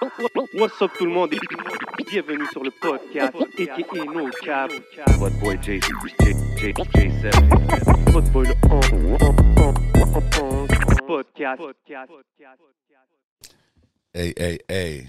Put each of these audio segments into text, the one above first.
What's up tout le monde? Et bienvenue sur le podcast aka No Cap. What boy J J J J7. Votre boy le podcast. Hey, hey, hey.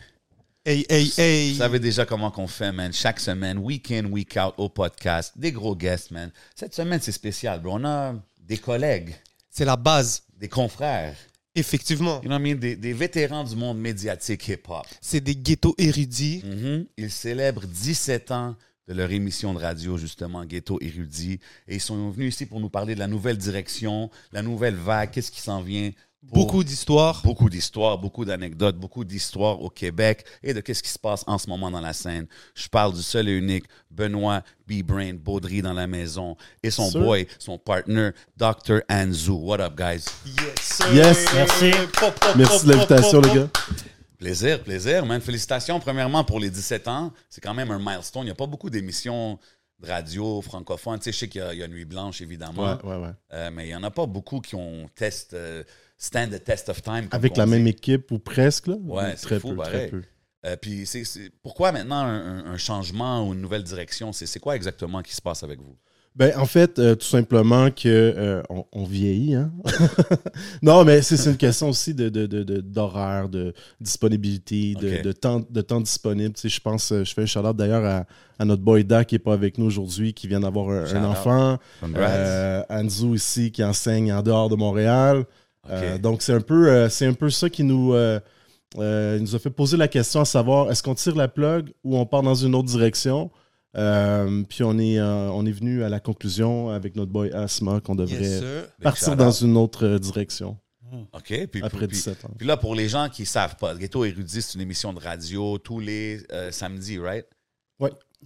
Hey, hey, hey. Vous savez déjà comment qu'on fait, man. Chaque semaine, week in, week out au podcast. Des gros guests, man. Cette semaine, c'est spécial, bro. On a des collègues, C'est la base, des confrères, effectivement. you know what I mean? des, des vétérans du monde médiatique hip-hop. C'est des ghettos érudits. Mhm. Ils célèbrent 17 ans de leur émission de radio, justement, Ghetto Érudit. Et ils sont venus ici pour nous parler de la nouvelle direction, la nouvelle vague, qu'est-ce qui s'en vient. Beaucoup d'histoires. Beaucoup d'histoires, beaucoup d'anecdotes, beaucoup d'histoires au Québec et de qu'est-ce qui se passe en ce moment dans la scène. Je parle du seul et unique Benoît B-Brain Baudry dans la maison et son Sir. boy, son partner, Dr. Anzu. What up, guys? Yes, sir. Yes. Merci. Merci de l'invitation, les gars. Plaisir, plaisir, man. Félicitations, premièrement, pour les 17 ans. C'est quand même un milestone. Il n'y a pas beaucoup d'émissions de radio francophones. Tu sais, je sais qu'il y, a- il y a Nuit Blanche, évidemment. Ouais, ouais, ouais. Euh, mais il n'y en a pas beaucoup qui ont test, euh, stand the test of time. Avec la dit. même équipe ou presque, là? Ouais, c'est très fou, peu, très peu. Euh, puis c'est, pourquoi maintenant un, changement ou une nouvelle direction? C'est, quoi exactement qui se passe avec vous? Ben, en fait, euh, tout simplement que euh, on, on vieillit, hein? non, mais c'est une question aussi de, de, de- de- d'horaire, de disponibilité, de, de temps, de temps disponible. Tu sais, je pense, je fais un shout-out d'ailleurs à, à notre boy Da qui n'est pas avec nous aujourd'hui, qui vient d'avoir un, un enfant. Anzu ici qui enseigne en dehors de Montréal. Euh, donc c'est un peu euh, c'est un peu ça qui nous euh, euh, nous a fait poser la question à savoir est-ce qu'on tire la plug ou on part dans une autre direction? Euh, puis on est euh, on est venu à la conclusion avec notre boy Asma qu'on devrait Yes, partir dans une autre direction OK. Puis, après puis- 17 ans. puis là, pour les gens qui ne savent pas, Ghetto Érudit, c'est une émission de radio tous les euh, samedis, right?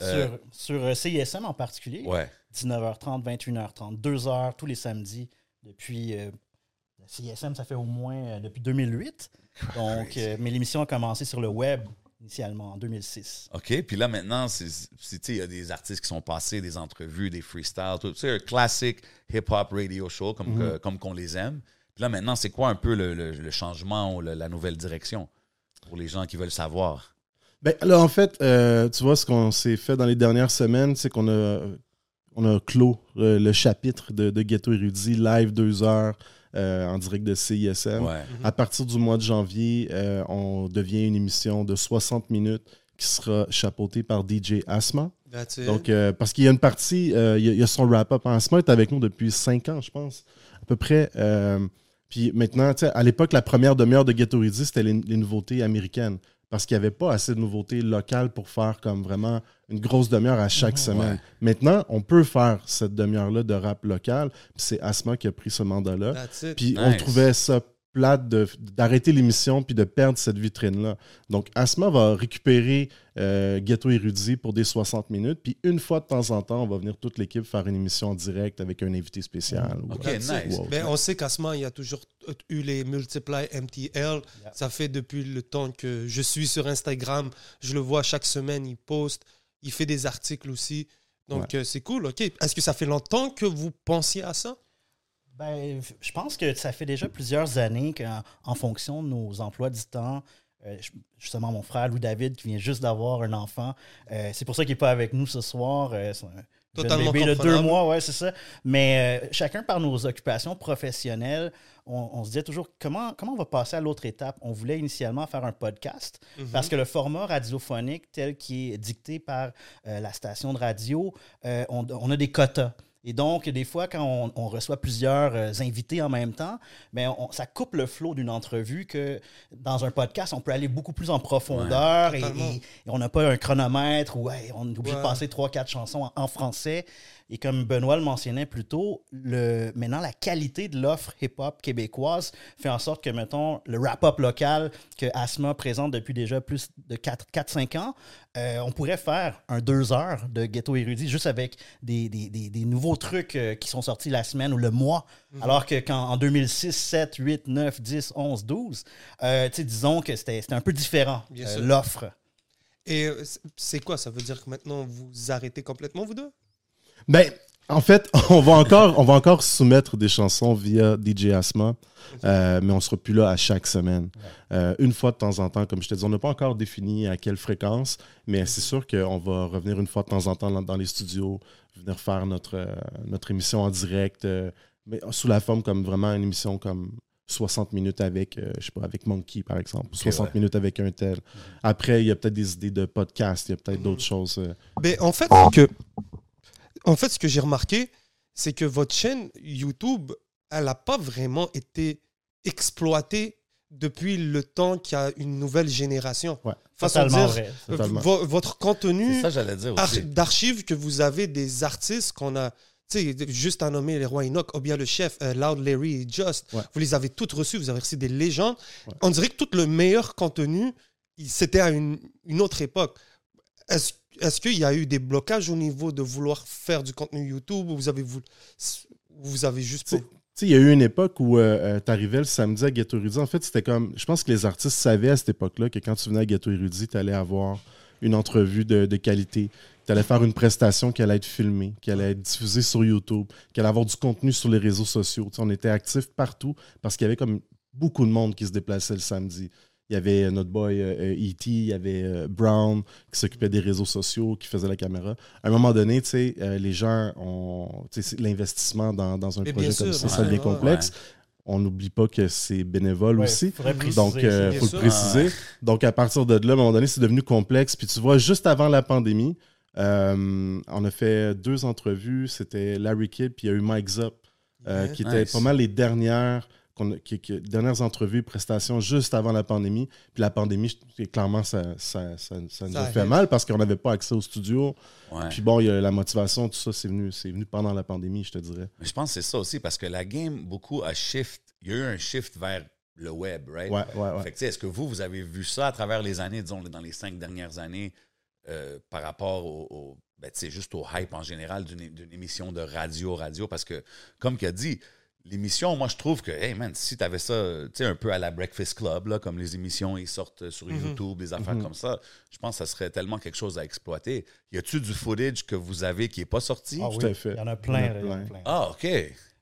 Euh, Sur, sur CISM en particulier, Ouais. 19h30, 21h30, 2 heures tous les samedis depuis. CISM, ça fait au moins euh, depuis 2008. Donc, euh, mais l'émission a commencé sur le web initialement en 2006. OK. Puis là, maintenant, il y a des artistes qui sont passés, des entrevues, des freestyles, tout. C'est un classique hip-hop radio show comme, que- comme qu'on les aime. Puis là, maintenant, c'est quoi un peu le, le- le changement ou le- la nouvelle direction pour les gens qui veulent savoir? Ben, là, en fait, euh, tu vois, ce qu'on s'est fait dans les dernières semaines, c'est qu'on a, on a clos euh, le chapitre de, de Ghetto Érudit, live deux heures euh, en direct de CISM. Ouais. À partir du mois de janvier, euh, on devient une émission de 60 minutes qui sera chapeautée par DJ Asma. Donc, euh, parce qu'il y a une partie, euh, il y a- il y, a son wrap-up. Asma est avec nous depuis 5 ans, je pense, à peu près. Euh, puis maintenant, à l'époque, la première demi-heure de Ghetto Ready, c'était les, les nouveautés américaines. Parce qu'il n'y avait pas assez de nouveautés locales pour faire comme vraiment une grosse demi-heure à chaque semaine. Ouais. Maintenant, on peut faire cette demi-heure-là de rap local. C'est Asma qui a pris ce mandat-là. Puis on trouvait ça plate de- d'arrêter l'émission puis de perdre cette vitrine-là. Donc, Asma va récupérer euh, Ghetto Érudit pour des 60 minutes. Puis une fois de temps en temps, on va venir toute l'équipe faire une émission en direct avec un invité spécial. ou- OK, nice. Ben, on sait qu'Asma, il y a toujours eu les multiply MTL. Ça fait depuis le temps que je suis sur Instagram. Je le vois chaque semaine, il poste. Il fait des articles aussi. Donc, euh, c'est cool. OK. Est-ce que ça fait longtemps que vous pensiez à ça? Ben, je pense que ça fait déjà plusieurs années qu'en en fonction de nos emplois du temps, euh, justement, mon frère Louis David, qui vient juste d'avoir un enfant, euh, c'est pour ça qu'il n'est pas avec nous ce soir. euh, c'est un jeune Totalement bébé de deux mois, ouais, c'est ça. Mais chacun par nos occupations professionnelles, on, on se disait toujours comment, comment on va passer à l'autre étape? On voulait initialement faire un podcast Mhm. parce que le format radiophonique tel qui est dicté par la station de radio, on, on a des quotas. Et donc, des fois, quand on, on reçoit plusieurs euh, invités en même temps, ben, ça coupe le flot d'une entrevue que dans un podcast, on peut aller beaucoup plus en profondeur et, totalement. et- et on n'a pas un chronomètre ou hey, on est obligé Ouais. de passer trois, quatre chansons en, en français. Et comme Benoît le mentionnait plus tôt, le, maintenant la qualité de l'offre hip-hop québécoise fait en sorte que, mettons, le rap-up local que Asma présente depuis déjà plus de 4-5 ans, euh, on pourrait faire un deux heures de ghetto érudit juste avec des, des- des- des nouveaux trucs euh, qui sont sortis la semaine ou le mois. Alors que quand en 2006, 7, 8, 9, 10, 11, 12, euh, tu sais, disons que c'était un peu différent, euh, l'offre. Et c'est quoi? Ça veut dire que maintenant vous arrêtez complètement, vous deux? Ben, en fait, on va encore, on va encore soumettre des chansons via DJ Asma, euh, mais on sera plus là à chaque semaine. Euh, une fois de temps en temps, comme je te dis, on n'a pas encore défini à quelle fréquence, mais c'est sûr qu'on va revenir une fois de temps en temps dans, les studios, venir faire notre, euh, notre émission en direct, mais sous la forme comme vraiment une émission comme 60 minutes avec, euh, je sais pas, avec Monkey, par exemple, ou 60 ouais. minutes avec un tel. Après, il y a peut-être des idées de podcast, il y a peut-être d'autres choses. euh, Mais en fait, que, en fait, ce que j'ai remarqué, c'est que votre chaîne YouTube, elle n'a pas vraiment été exploitée depuis le temps qu'il y a une nouvelle génération. Ouais. Façon de dire, vrai. vo- votre contenu d'archives que vous avez des artistes qu'on a, tu sais, juste à nommer les rois Enoch, Obia le chef, euh, Loud Larry et Just. Ouais. Vous les avez toutes reçues, vous avez reçu des légendes. Ouais. On dirait que tout le meilleur contenu, il- c'était à une, une autre époque. Est-ce est-ce qu'il y a eu des blocages au niveau de vouloir faire du contenu YouTube ou vous avez, voulu, vous avez juste pas- Tu sais, il y a eu une époque où euh, tu arrivais le samedi à Ghetto Érudit. En fait, c'était comme. Je pense que les artistes savaient à cette époque-là que quand tu venais à Ghetto Érudit, tu allais avoir une entrevue de, de qualité. Tu allais faire une prestation qui allait être filmée, qui allait être diffusée sur YouTube, qui allait avoir du contenu sur les réseaux sociaux. On était actifs partout parce qu'il y avait comme beaucoup de monde qui se déplaçait le samedi. Il y avait euh, notre boy euh, euh, E.T., il y avait euh, Brown qui s'occupait des réseaux sociaux, qui faisait la caméra. À un moment donné, tu sais, euh, les gens ont. tu sais, c'est l'investissement dans, dans un Mais projet comme sûr, ça, ouais, ça devient ouais, complexe. On n'oublie pas que c'est bénévole Ouais, aussi. faudrait préciser Donc, il faut sûr. le préciser. Donc, à partir de là, à un moment donné, c'est devenu complexe. Puis tu vois, juste avant la pandémie, euh, on a fait deux entrevues. C'était Larry Kidd, puis il y a eu Mike Zop, euh, Yeah. qui étaient pas mal les dernières, qui- qui- dernières entrevues, prestations juste avant la pandémie. Puis la pandémie, clairement, ça, ça, ça, ça nous a fait mal parce qu'on n'avait pas accès au studio. Ouais. Puis bon, il y a la motivation, tout ça, c'est venu, venu pendant la pandémie, je te dirais. Mais je pense que c'est ça aussi, parce que la game, beaucoup a shift. Il y a eu un shift vers le web, right? Ouais, ouais, ouais. Est-ce que vous, vous avez vu ça à travers les années, disons, dans les cinq dernières années, euh, par rapport au, au- ben, juste au hype en général d'une d'une émission de radio-radio? Parce que, comme qu'il a dit, l'émission, moi, je trouve que, hey man, si tu avais ça, tu sais, un peu à la Breakfast Club, là, comme les émissions, ils sortent sur Mhm. YouTube, des affaires Mhm. comme ça, je pense que ça serait tellement quelque chose à exploiter. Y a-tu du footage que vous avez qui n'est pas sorti? Ah Tout oui, à fait. Il y en a plein. Il y en a plein. plein. Ah, OK.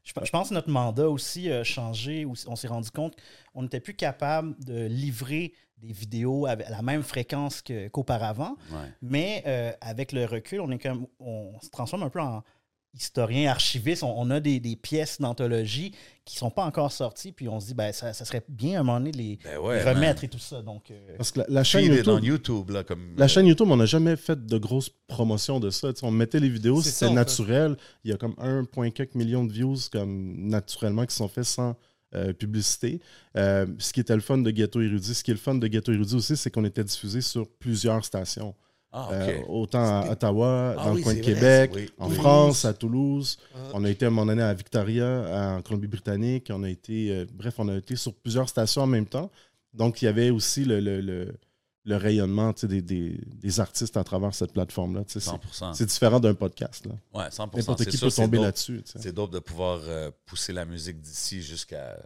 Je, je pense que notre mandat aussi a changé. où On s'est rendu compte qu'on n'était plus capable de livrer des vidéos à la même fréquence que- qu'auparavant. Ouais. Mais euh, avec le recul, on, est comme, on se transforme un peu en historien, archiviste. On, on a des, des pièces d'anthologie qui ne sont pas encore sorties. Puis on se dit, ben, ça, ça serait bien à un moment donné de les, Ben ouais, les man. remettre et tout ça. Donc, euh, Parce que la, la chaîne YouTube, on YouTube, là, comme... La euh, chaîne YouTube, on n'a jamais fait de grosses promotions de ça. On mettait les vidéos, C'est c'était fait. naturel. Il y a comme 1,4 million de views comme naturellement qui sont faits sans euh, publicité. Euh, ce qui était le fun de Ghetto Érudit, ce qui est le fun de Ghetto Érudit aussi, c'est qu'on était diffusé sur plusieurs stations. Ah, Euh, OK. autant à Ottawa, Ah dans oui, le coin de vrai, Québec, oui. en Oui. France, à Toulouse. Ah. On a été à un moment donné à Victoria, en Colombie-Britannique. On a été, euh, bref, on a été sur plusieurs stations en même temps. Donc, il y avait aussi le, le- le- le rayonnement des, des- des artistes à travers cette plateforme-là. C'est 100%. c'est différent d'un podcast. là. Ouais, 100%. N'importe C'est qui sûr, peut tomber dope. là-dessus. C'est dope de pouvoir euh, pousser la musique d'ici jusqu'à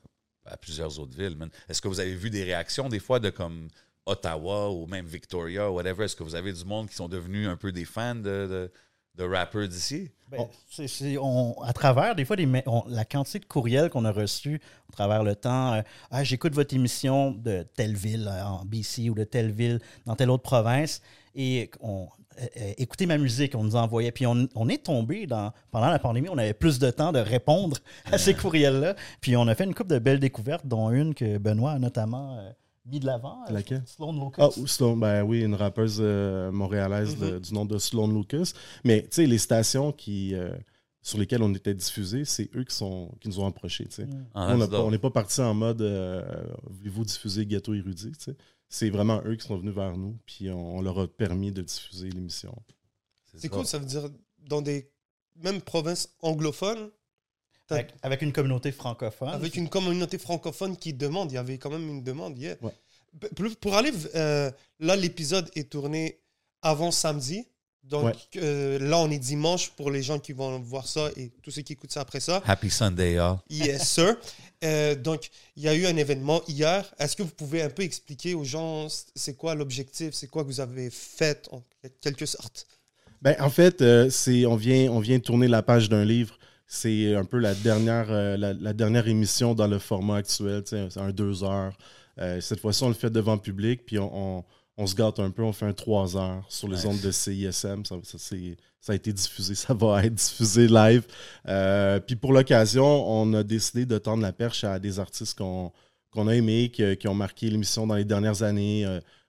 à plusieurs autres villes. man. Est-ce que vous avez vu des réactions des fois de comme Ottawa ou même Victoria ou whatever? Est-ce que vous avez du monde qui sont devenus un peu des fans de, de, de rappers d'ici? Ben, c'est- c'est- on- à travers, des fois, des ma- on- la quantité de courriels qu'on a reçus à travers le temps, euh, ah, j'écoute votre émission de telle ville euh, en BC ou de telle ville dans telle autre province, et on, euh, écoutez ma musique, on nous envoyait. Puis on, on est tombé dans, pendant la pandémie, on avait plus de temps de répondre à ces courriels-là. Puis on a fait une couple de belles découvertes, dont une que Benoît a notamment mis de l'avant. euh, Laquelle? Sloan Lucas. Ah, Sloan, ben oui, une rappeuse euh, montréalaise de- du nom de Sloan Lucas. Mais tu sais, les stations qui, euh, sur lesquelles on était diffusés, c'est eux qui, sont, qui nous ont approchés. tu sais. Mm. Ah, on that's n'a pas- dope. on n'est pas parti en mode euh, voulez-vous diffuser Ghetto Érudit tu sais. C'est vraiment eux qui sont venus vers nous, puis on, on leur a permis de diffuser l'émission. C'est cool, ça veut dire dans des même province anglophone, t'as- Avec, avec une communauté francophone. avec une communauté francophone qui demande. Il y avait quand même une demande hier. Ouais. Pour, pour aller, euh, là, l'épisode est tourné avant samedi. Donc Ouais. euh, là, on est dimanche pour les gens qui vont voir ça et tous ceux qui écoutent ça après ça. Happy Sunday, y'all. Yes, sir. Euh, donc, il y a eu un événement hier. Est-ce que vous pouvez un peu expliquer aux gens c'est quoi l'objectif, c'est quoi que vous avez fait en quelque sorte? Ben, en fait, euh, c'est, on, vient, on vient tourner la page d'un livre. C'est un peu la dernière, euh, la, la dernière émission dans le format actuel. C'est un deux heures. Euh, cette fois-ci, on le fait devant le public, puis on, on- on se gâte un peu. On fait un trois heures sur les ondes de CISM. Ça, ça, c'est- ça a été diffusé, ça va être diffusé live. Euh, puis pour l'occasion, on a décidé de tendre la perche à des artistes qu'on, a aimés, qui, qui ont marqué l'émission dans les dernières années.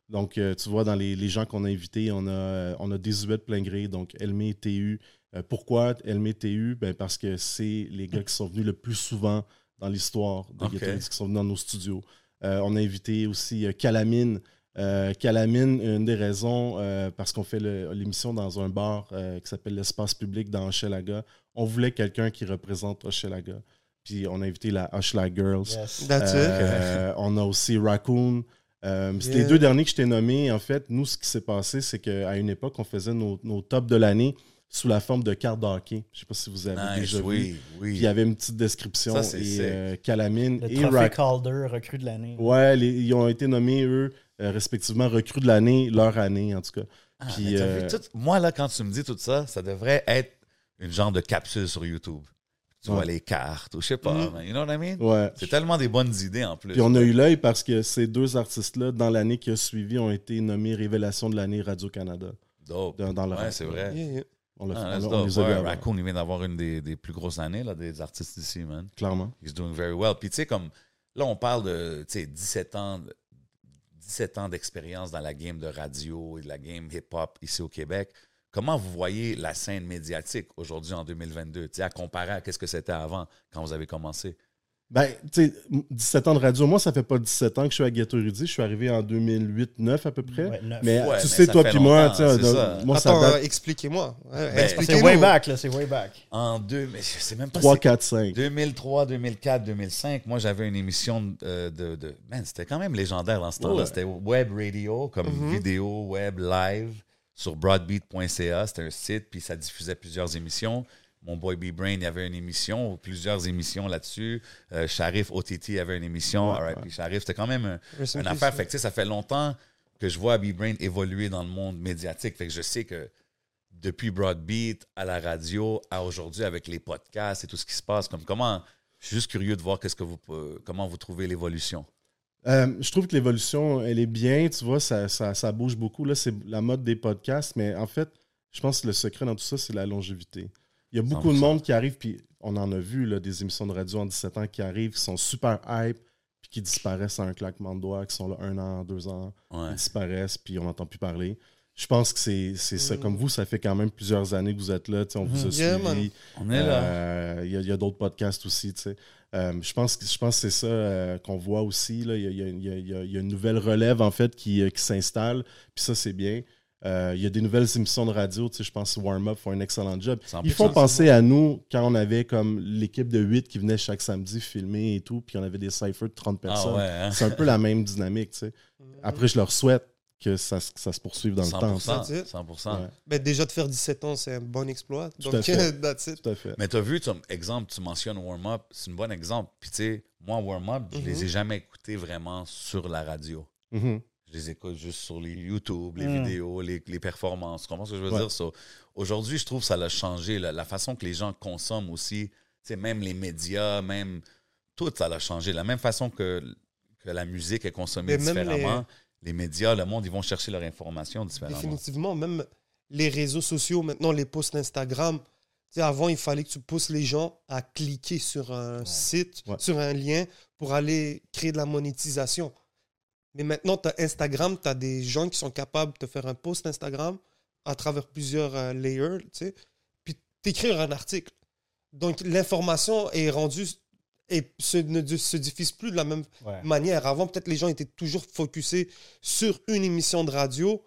Donc, tu vois, dans les, les gens qu'on a invités, on a, on a Désuet de plein gré, donc Elmé TU. Euh, pourquoi Elmé TU ben Parce que c'est les gars qui sont venus le plus souvent dans l'histoire de Ok. Guitar Hits, qui sont venus dans nos studios. Euh, on a invité aussi euh, Calamine. Euh, Calamine, une des raisons, euh, parce qu'on fait l'émission dans un bar euh, qui s'appelle l'Espace Public dans Hochelaga. On voulait quelqu'un qui représente Hochelaga. Puis on a invité la Hochelaga Girls. Yes. That's it. On a aussi Raccoon. Euh, c'est Yeah. les deux derniers que je t'ai nommés. En fait, nous, ce qui s'est passé, c'est qu'à une époque, on faisait nos, nos tops de l'année sous la forme de cartes d'hockey. Je ne sais pas si vous avez Nice, déjà vu. oui, Puis il y avait une petite description. Ça, c'est et euh, Calamine Le et trophée Rac- Calder, recrue de l'année. Ouais, les- ils ont été nommés, eux, euh, respectivement, recrues de l'année, leur année, en tout cas. Ah, Puis, vu euh, tout- moi, là, quand tu me dis tout ça, ça devrait être une genre de capsule sur YouTube. Tu vois Ouais. les cartes, ou je sais pas, Mhm. man, you know what I mean? Ouais. C'est tellement des bonnes idées en plus. Puis on a eu l'œil parce que ces deux artistes-là, dans l'année qui a suivi, ont été nommés Révélation de l'année Radio-Canada. Dope. Dans, dans le Ouais, c'est vrai. Yeah, yeah. On, l'a Ah, on- on les a Ouais, Raccoon, il vient d'avoir une des, des plus grosses années là, des artistes ici, man. clairement. He's doing very well. Puis tu sais, comme là, on parle de tu sais, 17 ans, de- 17 ans d'expérience dans la game de radio et de la game hip-hop ici au Québec. Comment vous voyez la scène médiatique aujourd'hui en 2022, tu sais, à comparer à ce que c'était avant quand vous avez commencé? Ben, tu sais, 17 ans de radio, moi, ça fait pas 17 ans que je suis à Ghetto Rudy. Je suis arrivé en 2008-9 à peu près. Ouais. Mais Ouais, tu mais sais, toi puis moi, tu sais, c'est de- ça. moi, ça Attends, euh, date expliquez-moi. Ben, expliquez-nous. C'est way back, là, c'est way back. En deux, mais je sais même pas 3, si 4, 5. 2003, 2004, 2005, moi j'avais une émission de, de, de- man, c'était quand même légendaire dans ce temps-là. Ouais. C'était web radio comme Mhm. vidéo web live sur broadbeat.ca, c'était un site puis ça diffusait plusieurs émissions. Mon boy B Brain, il y avait une émission, plusieurs émissions là-dessus. Euh, Sharif OTT avait une émission. Ouais, RIP Sharif, c'était quand même un- une affaire. Fait que, ça fait longtemps que je vois B Brain évoluer dans le monde médiatique. Fait que je sais que depuis Broadbeat à la radio à aujourd'hui avec les podcasts et tout ce qui se passe, comme comment je suis juste curieux de voir qu'est-ce que vous comment vous trouvez l'évolution. Euh, je trouve que l'évolution, elle est bien. Tu vois, ça, ça, ça bouge beaucoup. Là, c'est la mode des podcasts. Mais en fait, je pense que le secret dans tout ça, c'est la longévité. Il y a beaucoup de 100%. monde qui arrive, puis on en a vu là, des émissions de radio en 17 ans qui arrivent, qui sont super hype, puis qui disparaissent à un claquement de doigts, qui sont là un an, deux ans, Ouais. ils disparaissent, puis on n'entend plus parler. Je pense que c'est c'est ça. Mm. Comme vous, ça fait quand même plusieurs années que vous êtes là. tu sais, On vous a Yeah, suivi. On est là. Euh, Il y a, d'autres podcasts aussi. tu sais. Euh, je pense que je pense que c'est ça euh, qu'on voit aussi. là. Il y a, il y a- il y a- il y a- il y a une nouvelle relève en fait qui, euh, qui s'installe. Puis ça, c'est bien. Euh, il y a des nouvelles émissions de radio. tu sais, Je pense que Warm Up font un excellent job. 100%. Ils font penser à nous quand on avait comme l'équipe de 8 qui venait chaque samedi filmer et tout. Puis on avait des cyphers de 30 Ah personnes. ouais, hein? C'est un peu la même dynamique. tu sais. Après, je leur souhaite que ça, ça se poursuive dans le temps. 100%. That's it. 100%. Ouais, Ben, déjà de faire 17 ans, c'est un bon exploit. Tout Donc, à fait. that's it. tout à fait. Mais tu as vu, tu, exemple, tu mentionnes Warm Up, c'est un bon exemple. Puis tu sais, moi, Warm Up, je les ai jamais écoutés vraiment sur la radio. Mhm. Je les écoute juste sur les YouTube, les Mm. vidéos, les, les performances. Tu comprends ce que je veux Ouais. dire? So, Aujourd'hui, je trouve que ça a changé. La, la façon que les gens consomment aussi, même les médias, même tout, ça a changé. La même façon que, que la musique est consommée Mais différemment, les... médias, le monde, ils vont chercher leur information différemment. Définitivement, même les réseaux sociaux, maintenant, les posts Instagram. Avant, il fallait que tu pousses les gens à cliquer sur un site, Ouais. sur un lien pour aller créer de la monétisation. Mais maintenant, tu as Instagram, tu as des gens qui sont capables de faire un post Instagram à travers plusieurs euh, layers, tu sais, puis t'écrire un article. Donc, l'information est rendue et se, ne se diffuse plus de la même Ouais. manière. Avant, peut-être les gens étaient toujours focusés sur une émission de radio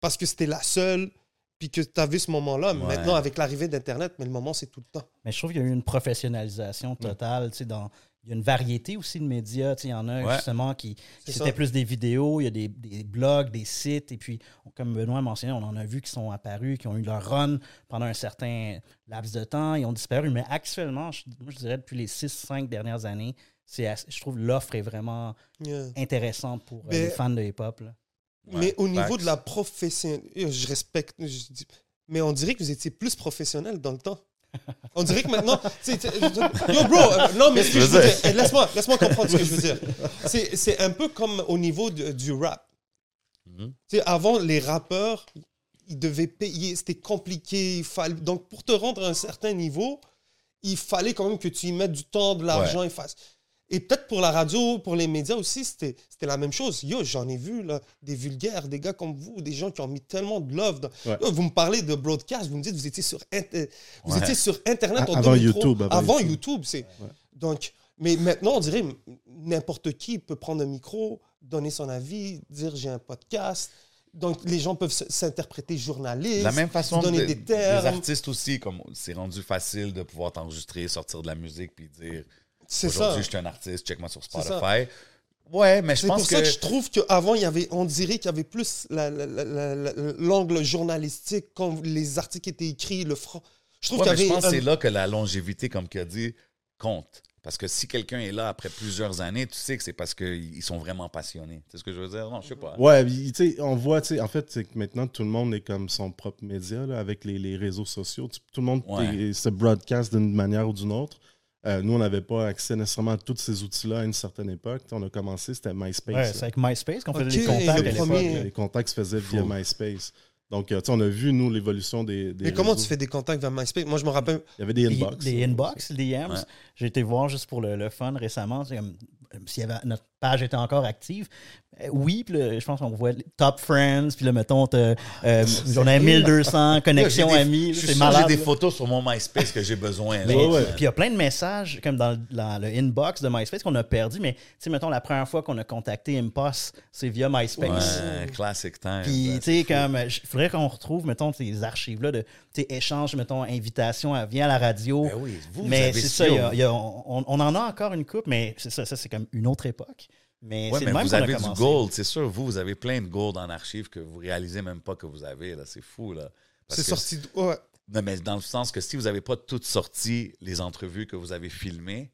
parce que c'était la seule puis que tu avais ce moment-là. Ouais. Maintenant, avec l'arrivée d'Internet, mais le moment, c'est tout le temps. Mais je trouve qu'il y a eu une professionnalisation totale. tu sais, Dans, il y a une variété aussi de médias. tu sais, Il y en a Ouais. justement qui, c'était plus des vidéos, il y a des, des blogs, des sites. Et puis, comme Benoît a mentionné, on en a vu qui sont apparus, qui ont eu leur run pendant un certain laps de temps. Ils ont disparu. Mais actuellement, je, moi, je dirais depuis les 6-5 dernières années, je trouve l'offre est vraiment Yeah. intéressante pour euh, Mais- les fans de hip-hop. là. mais au niveau de la profession, je respecte, je dis- mais on dirait que vous étiez plus professionnel dans le temps. On dirait que maintenant, yo bro, euh, non mais ce que je veux dire, eh, laisse-moi, laisse-moi comprendre ce que je veux dire. C'est, c'est un peu comme au niveau de- du rap. Mhm. Sais, avant les rappeurs, ils devaient payer, c'était compliqué, il fallait, donc pour te rendre à un certain niveau, il fallait quand même que tu y mettes du temps, de l'argent, et fasses. Et peut-être pour la radio, pour les médias aussi, c'était la même chose. Yo, j'en ai vu là, des vulgaires, des gars comme vous, des gens qui ont mis tellement de love. dans- Ouais. Yo, vous me parlez de broadcast, vous me dites vous étiez sur, Inter- vous Ouais. étiez sur Internet en Avant 2003. YouTube, avant Avant YouTube. YouTube. c'est Donc, mais maintenant, on dirait n'importe qui peut prendre un micro, donner son avis, dire j'ai un podcast. Donc, les gens peuvent s'interpréter journalistes. De la même façon, donner de- des les termes. artistes aussi, comme c'est rendu facile de pouvoir t'enregistrer, sortir de la musique, puis dire. Aujourd'hui, je suis un artiste, check-moi sur. Spotify. Ouais, mais je C'est pour pense ça que. que je trouve qu'avant, il y avait, on dirait qu'il y avait plus la- la- la- la- la- l'angle journalistique, quand les articles étaient écrits, le franc. Je trouve Ouais, qu'il y je avait. pense que c'est là que la longévité, comme tu as dit, compte. Parce que si quelqu'un est là après plusieurs années, tu sais que c'est parce qu'ils sont vraiment passionnés. C'est ce que je veux dire? Non, je sais pas. Ouais, tu sais, on voit, tu sais, en fait, c'est que maintenant, tout le monde est comme son propre média, là, avec les, les réseaux sociaux. Tout le monde Ouais. est- se broadcast d'une manière ou d'une autre. Euh, nous, on n'avait pas accès nécessairement à tous ces outils-là à une certaine époque. On a commencé, c'était MySpace. Ouais, c'est avec MySpace qu'on faisait les contacts le à l'époque. premier- Les contacts se faisaient via. MySpace. Donc, euh, tu sais, on a vu, nous, l'évolution des, des Mais comment réseaux. tu fais des contacts vers MySpace? Moi, je me rappelle. Il y avait des inbox. Les inbox, les DMs. Ouais. J'ai été voir juste pour le, le fun récemment. c'est comme, euh, s'il y avait, notre page était encore active. Euh, oui, puis là, je pense qu'on voit Top Friends, puis là, mettons, euh, on a 1200 connexions des- C'est malade. j'ai des photos sur mon MySpace que j'ai besoin. Puis il y a plein de messages comme dans, le- inbox de MySpace qu'on a perdu. Mais tu sais, mettons, la première fois qu'on a contacté Impost, c'est via MySpace. Ouais, classic time. Puis, tu sais, comme, il faudrait qu'on retrouve, mettons, ces archives-là de, tu sais, échanges, mettons, invitation à viens à la radio. Ben oui, vous, mais c'est ça, ça, il y a- il y a- on, on en a encore une coupe, mais c'est ça, ça c'est comme une autre époque. Mais Ouais, c'est mais le même vous a avez du gold, c'est sûr. Vous, vous avez plein de gold en archive que vous réalisez même pas que vous avez. là. C'est fou, là. C'est sorti. de- Ouais. Non, mais dans le sens que si vous n'avez pas toutes sorti les entrevues que vous avez filmées,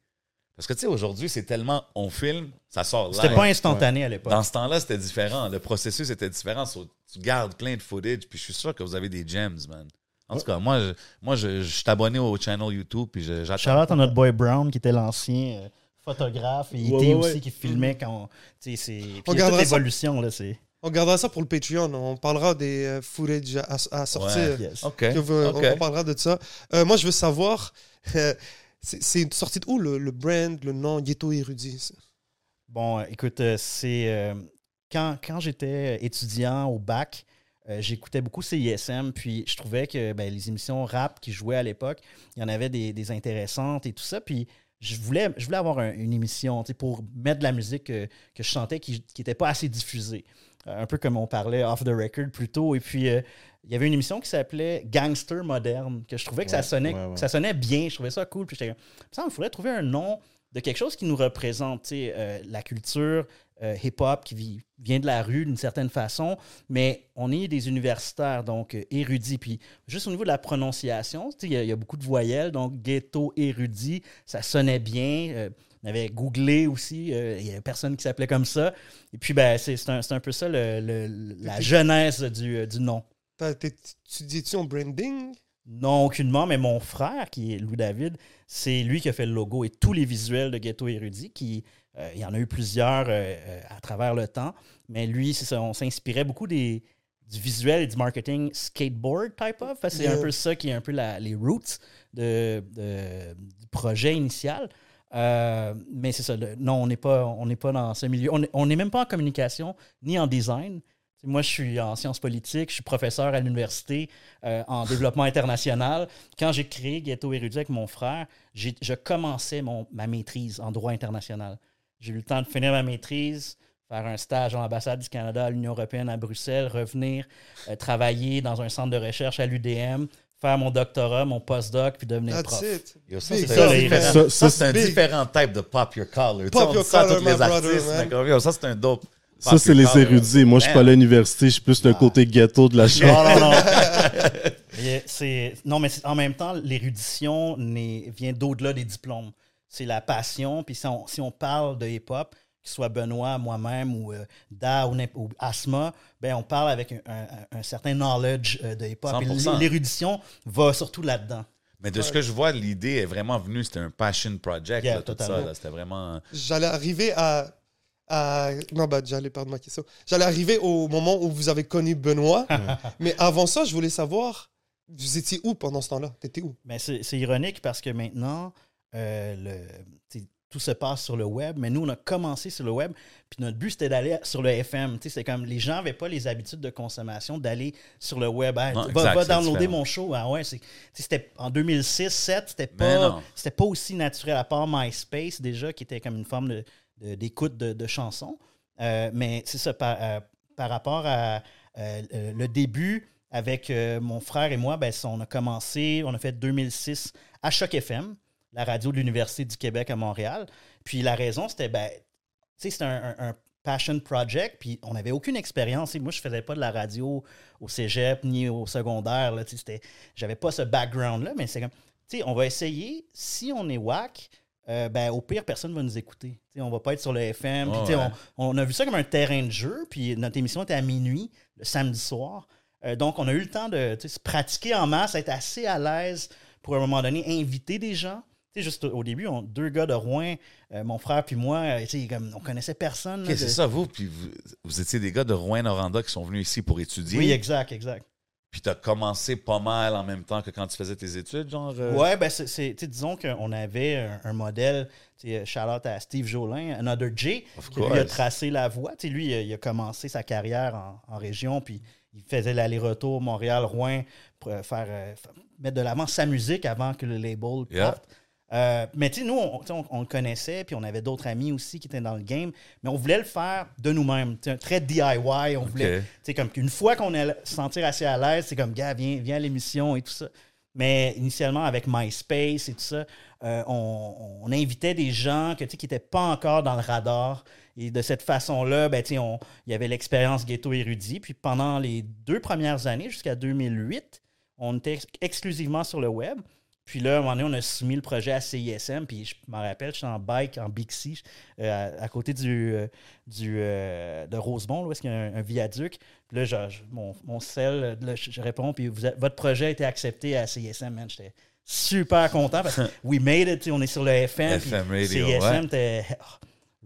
parce que tu sais, aujourd'hui, c'est tellement on filme, ça sort C'était pas instantané à l'époque. Dans ce temps-là, c'était différent. Le processus était différent. So, tu gardes plein de footage, puis je suis sûr que vous avez des gems, man. En tout cas, moi, je, moi je, je suis abonné au channel YouTube, puis j'attends. Charlotte à notre boy Brown, qui était l'ancien euh, photographe, et Ouais, IT ouais, aussi, ouais. qui filmait quand. on- Tu sais, c'est. L'évolution, là, c'est. On gardera ça pour le Patreon. On parlera des euh, footage à, à sortir. Ouais. Yes. OK. Que vous- on- parlera de ça. Euh, moi, je veux savoir, euh, c'est sorti de où le, le brand, le nom Ghetto Érudit? Bon, euh, écoute, euh, c'est. euh, quand quand j'étais étudiant au bac, euh, j'écoutais beaucoup CISM, puis je trouvais que ben, les émissions rap qui jouaient à l'époque, il y en avait des, des intéressantes et tout ça. Puis je voulais, je voulais avoir un- une émission pour mettre de la musique que, que je chantais qui n'était pas assez diffusée. Euh, un peu comme on parlait off the record plus tôt. Et puis, euh, il y avait une émission qui s'appelait Gangster Moderne, que je trouvais que ça, sonnait, ouais, ouais. que ça sonnait bien. Je trouvais ça cool. Puis j'étais comme, il faudrait trouver un nom de quelque chose qui nous représente, euh, la culture euh, hip-hop qui vi- vient de la rue d'une certaine façon, mais on est des universitaires, donc euh, érudits. Puis juste au niveau de la prononciation, il y, a- il y a beaucoup de voyelles, donc ghetto érudit, ça sonnait bien. Euh, on avait googlé aussi, il y avait personne qui s'appelait comme ça. Et puis, ben, c'est c'est un, un peu ça le- le- la genèse du, du nom. Tu dis-tu en branding? Non, aucunement, mais mon frère, qui est Louis David, c'est lui qui a fait le logo et tous les visuels de Ghetto Érudit, qui, euh, il y en a eu plusieurs euh, euh, à travers le temps, mais lui, c'est ça, on s'inspirait beaucoup des, du visuel et du marketing skateboard type of. C'est Yeah. un peu ça qui est un peu la- les roots de, de- du projet initial. Euh, mais c'est ça, le- non, on n'est pas, on pas dans ce milieu. On n'est- même pas en communication ni en design. Moi, je suis en sciences politiques, je suis professeur à l'université euh, en développement international. Quand j'ai créé Ghetto Érudit avec mon frère, j'ai- je commençais mon, ma maîtrise en droit international. J'ai eu le temps de finir ma maîtrise, faire un stage à l'ambassade du Canada à l'Union européenne à Bruxelles, revenir euh, travailler dans un centre de recherche à l'UDM, faire mon doctorat, mon postdoc, puis devenir prof. That's it. Yo, ça, c'est Ça, un différent- ça- ça, ça, c'est un big. différent type de pop your collar. Pop your les artistes. yo, ça, c'est un dope. Ça, c'est les collar. érudits. Moi, je suis pas à l'université, je suis plus le côté ghetto de la chose. Non, non, non. Non, mais c'est- en même temps, l'érudition n'est- vient d'au-delà des diplômes. C'est la passion. Puis si on, si on parle de hip-hop, que ce soit Benoît, moi-même ou euh, Da ou, Asma, ben on parle avec un, un- un certain knowledge euh, de hip-hop. Et 100%. L'érudition va surtout là-dedans. Mais de ce que je vois, l'idée est vraiment venue. C'était un passion project. Yeah, là, tout ça. C'était vraiment. J'allais arriver à, à- Non, bah, j'allais perdre ma question. J'allais arriver au moment où vous avez connu Benoît. mais avant ça, je voulais savoir, vous étiez où pendant ce temps-là? T'étais où? Mais c'est c'est ironique parce que maintenant, euh, le, sais, tout se passe sur le web, mais nous, on a commencé sur le web, puis notre but, c'était d'aller sur le FM. C'est comme les gens n'avaient pas les habitudes de consommation d'aller sur le web. Hey, Non, va exact, va c'est downloader mon show. Ah ouais, c'était en 2006, 2007, c'était Mais pas, pas aussi naturel, à part MySpace déjà, qui était comme une forme de- de- d'écoute de, de chansons. Euh, mais c'est ça, par, euh, par rapport à euh, euh, le début, avec euh, mon frère et moi, ben, on a commencé, on a fait 2006 à Choc FM, la radio de l'Université du Québec à Montréal. Puis la raison, c'était, ben, tu sais, c'était un, un- un passion project, puis on n'avait aucune expérience. Moi, je faisais pas de la radio au cégep ni au secondaire. J'avais pas ce background-là, mais c'est comme, tu sais, on va essayer. Si on est whack, euh, ben, au pire, personne va nous écouter. Tu sais, on va pas être sur le FM. Ouais. on, on a vu ça comme un terrain de jeu, puis notre émission était à minuit, le samedi soir. Euh, donc, on a eu le temps de tu sais, se pratiquer en masse, être assez à l'aise pour, à un moment donné, inviter des gens. Sais, juste au début, on- deux gars de Rouen, euh, mon frère puis moi, euh, tu comme, on connaissait personne. de- c'est ça, vous. Puis vous, vous étiez des gars de Rouen-Noranda qui sont venus ici pour étudier. Oui, exact, exact. Puis tu as commencé pas mal en même temps que quand tu faisais tes études, genre. euh? Ouais, ben, c'est, disons qu'on avait un, un modèle, tu sais, shout out à Steve Jolin, Another J, qui lui a tracé la voie. Tu sais, lui, il a, il a commencé sa carrière en, en région, puis il faisait l'aller-retour Montréal-Rouen pour faire, euh, fa- mettre de l'avant sa musique avant que le label Yeah. Euh, mais tu sais, nous, on, le connaissait, puis on avait d'autres amis aussi qui étaient dans le game, mais on voulait le faire de nous-mêmes. Très DIY, on voulait Ok. tu sais, comme qu'une fois qu'on allait se sentir assez à l'aise, c'est comme, gars, viens, viens à l'émission et tout ça. Mais initialement, avec MySpace et tout ça, euh, on, on invitait des gens que, qui n'étaient pas encore dans le radar. Et de cette façon-là, ben, tu sais, on- il y avait l'expérience Ghetto Érudit. Puis pendant les deux premières années, jusqu'à 2008, on était ex- exclusivement sur le web. Puis là, à un moment donné, on a soumis le projet à CISM. Puis je me rappelle, j'étais en bike, en Bixi, euh, à, à côté du, euh, du, euh, de Rosemont, là, où est-ce qu'il y a un, un viaduc. Puis là, je- je- mon, mon là, je, je réponds, puis vous êtes- votre projet a été accepté à CISM, man. J'étais super content parce que we made it, on est sur le FM. puis FM radio, CISM ouais. était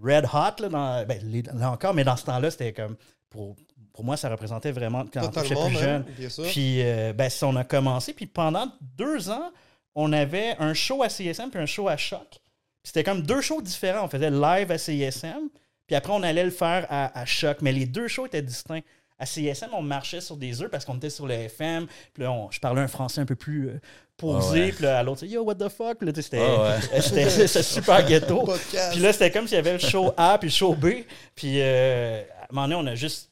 red hot, là, dans, ben, les- là encore, mais dans ce temps-là, c'était comme, pour, pour moi, ça représentait vraiment quand j'étais plus même, jeune. bien sûr. Puis, euh, ben, on a commencé. Puis pendant deux ans, on avait un show à CISM puis un show à Choc. Puis C'était comme deux shows différents. On faisait live à CISM, puis après, on allait le faire à, à Choc. Mais les deux shows étaient distincts. À CISM, on marchait sur des œufs parce qu'on était sur le FM. Puis là, on- je parlais un français un peu plus euh, posé. Ouais. Puis là, à l'autre, Yo, what the fuck? C'était ouais. super ghetto. Puis là, c'était comme s'il y avait le show A puis le show B. Puis euh, à un moment donné, on a juste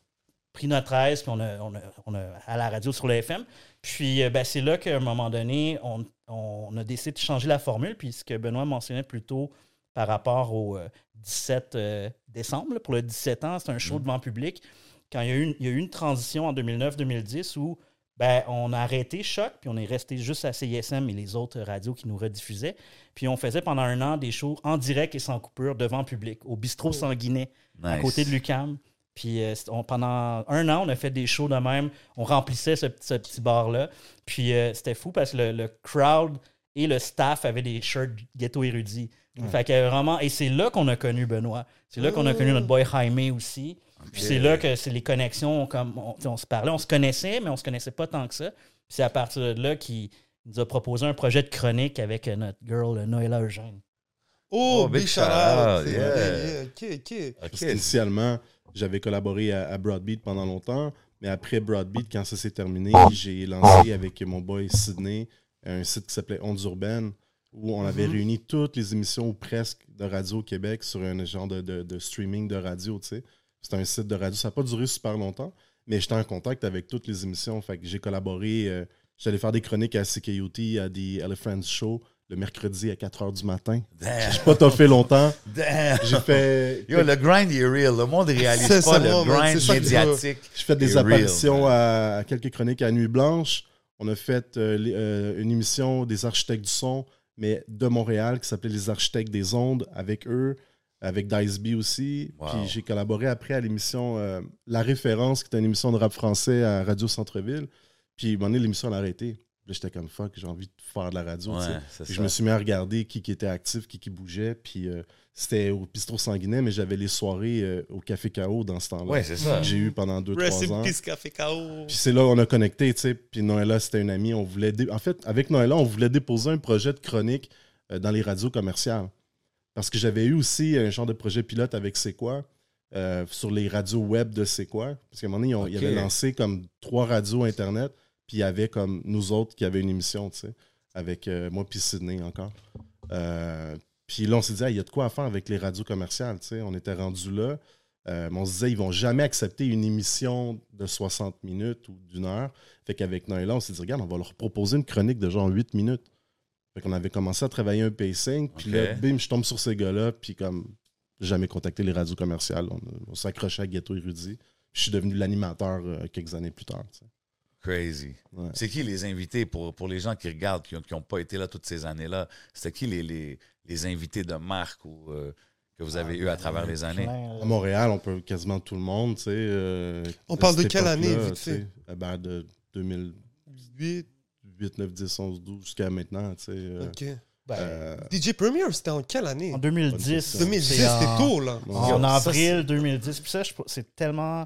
pris notre aise, puis on a, on a, on a- à la radio sur le FM. Puis euh, ben, c'est là qu'à un moment donné, on, on a décidé de changer la formule. Puis ce que Benoît mentionnait plus tôt par rapport au euh, 17 euh, décembre, là, pour le 17 ans, c'est un show devant public. Quand il y a eu une, il y a eu une transition en 2009-2010 où ben, on a arrêté Choc, puis on est resté juste à CISM et les autres radios qui nous rediffusaient. Puis on faisait pendant un an des shows en direct et sans coupure devant public, au bistrot Sanguinet, à côté de l'UCAM. Puis euh, on- pendant un an, on a fait des shows de même. On remplissait ce, ce petit bar-là. Puis euh, c'était fou parce que le, le crowd et le staff avaient des shirts ghetto érudits. Fait que vraiment, et c'est là qu'on a connu Benoît. C'est là qu'on a connu notre boy Jaime aussi. Puis c'est là que c'est les connexions, comme on, sais, on se parlait, on se connaissait, mais on se connaissait pas tant que ça. Puis c'est à partir de là qu'il nous a proposé un projet de chronique avec euh, notre girl Noëlla Eugène. Oh, Oh, big big shout shout out, out. yeah. Parce qu'initialement, j'avais collaboré à, à Broadbeat pendant longtemps, mais après Broadbeat, quand ça s'est terminé, j'ai lancé avec mon boy Sydney un site qui s'appelait Ondes Urbaines, où on avait réuni toutes les émissions ou presque de Radio Québec sur un genre de, de- de streaming de radio, tu sais. C'était un site de radio. Ça n'a pas duré super longtemps, mais j'étais en contact avec toutes les émissions. Fait que j'ai collaboré. euh, J'allais faire des chroniques à CKUT, à The Elephant Show, le mercredi à 4 h du matin. Damn. J'ai pas toffé longtemps. Damn. J'ai fait. Yo, le grind est real. Le monde réalise C'est pas ça, le grind je médiatique. J'ai fait des real, apparitions à, à quelques chroniques à Nuit Blanche. On a fait euh, les- euh, une émission des architectes du son, mais de Montréal, qui s'appelait Les architectes des ondes, avec eux, avec Dice B aussi. Wow. Puis j'ai collaboré après à l'émission euh, La Référence, qui était une émission de rap français à Radio Centre-Ville. Puis, à un moment donné, l'émission l'a arrêté. Là, j'étais comme fuck, j'ai envie de faire de la radio. Ouais, je me suis mis à regarder qui, qui était actif, qui, qui bougeait. Puis euh, c'était au Bistro Sanguinet, mais j'avais les soirées euh, au Café K.O. dans ce temps-là. Ouais, c'est ça. que J'ai eu pendant 2-3 Rest ans. in peace, Café KO. Puis c'est là on a connecté, tu sais. Puis Noëlla, c'était une amie. On voulait dé- En fait, avec Noëlla, on voulait déposer un projet de chronique euh, dans les radios commerciales. Parce que j'avais eu aussi un genre de projet pilote avec C'est quoi euh, sur les radios web de C'est quoi. Parce qu'à un moment donné, ils, ont- ils avaient lancé comme trois radios Internet. Puis il y avait comme nous autres qui avaient une émission, tu sais, avec euh, moi puis Sydney encore. Euh, puis là, on s'est dit, Ah, il y a de quoi à faire avec les radios commerciales, tu sais. On était rendu là. Euh, mais on se disait, ils vont jamais accepter une émission de 60 minutes ou d'une heure. Fait qu'avec Noëlla, on s'est dit, regarde, on va leur proposer une chronique de genre 8 minutes. Fait qu'on avait commencé à travailler un pacing. Puis là, bim, je tombe sur ces gars-là. Puis comme, jamais contacté les radios commerciales. On, on s'accrochait à Ghetto Érudit. Je suis devenu l'animateur euh, quelques années plus tard. Crazy. Ouais. C'est qui les invités pour, pour les gens qui regardent, qui n'ont pas été là toutes ces années-là? C'était qui les, les, les invités de marque ou, euh, que vous avez eu à travers les années? Plein. À Montréal, on peut quasiment tout le monde. tu sais, euh, On parle de quelle année, vite tu sais. fait? Euh, ben, de 2008, 8, 9, 10, 11, 12 jusqu'à maintenant. tu sais, euh, ok. Ben, euh, DJ Premier, c'était en quelle année? En 2010. 2010, c'est c'était en- tôt, là. En ça, avril 2010. Puis ça, c'est tellement.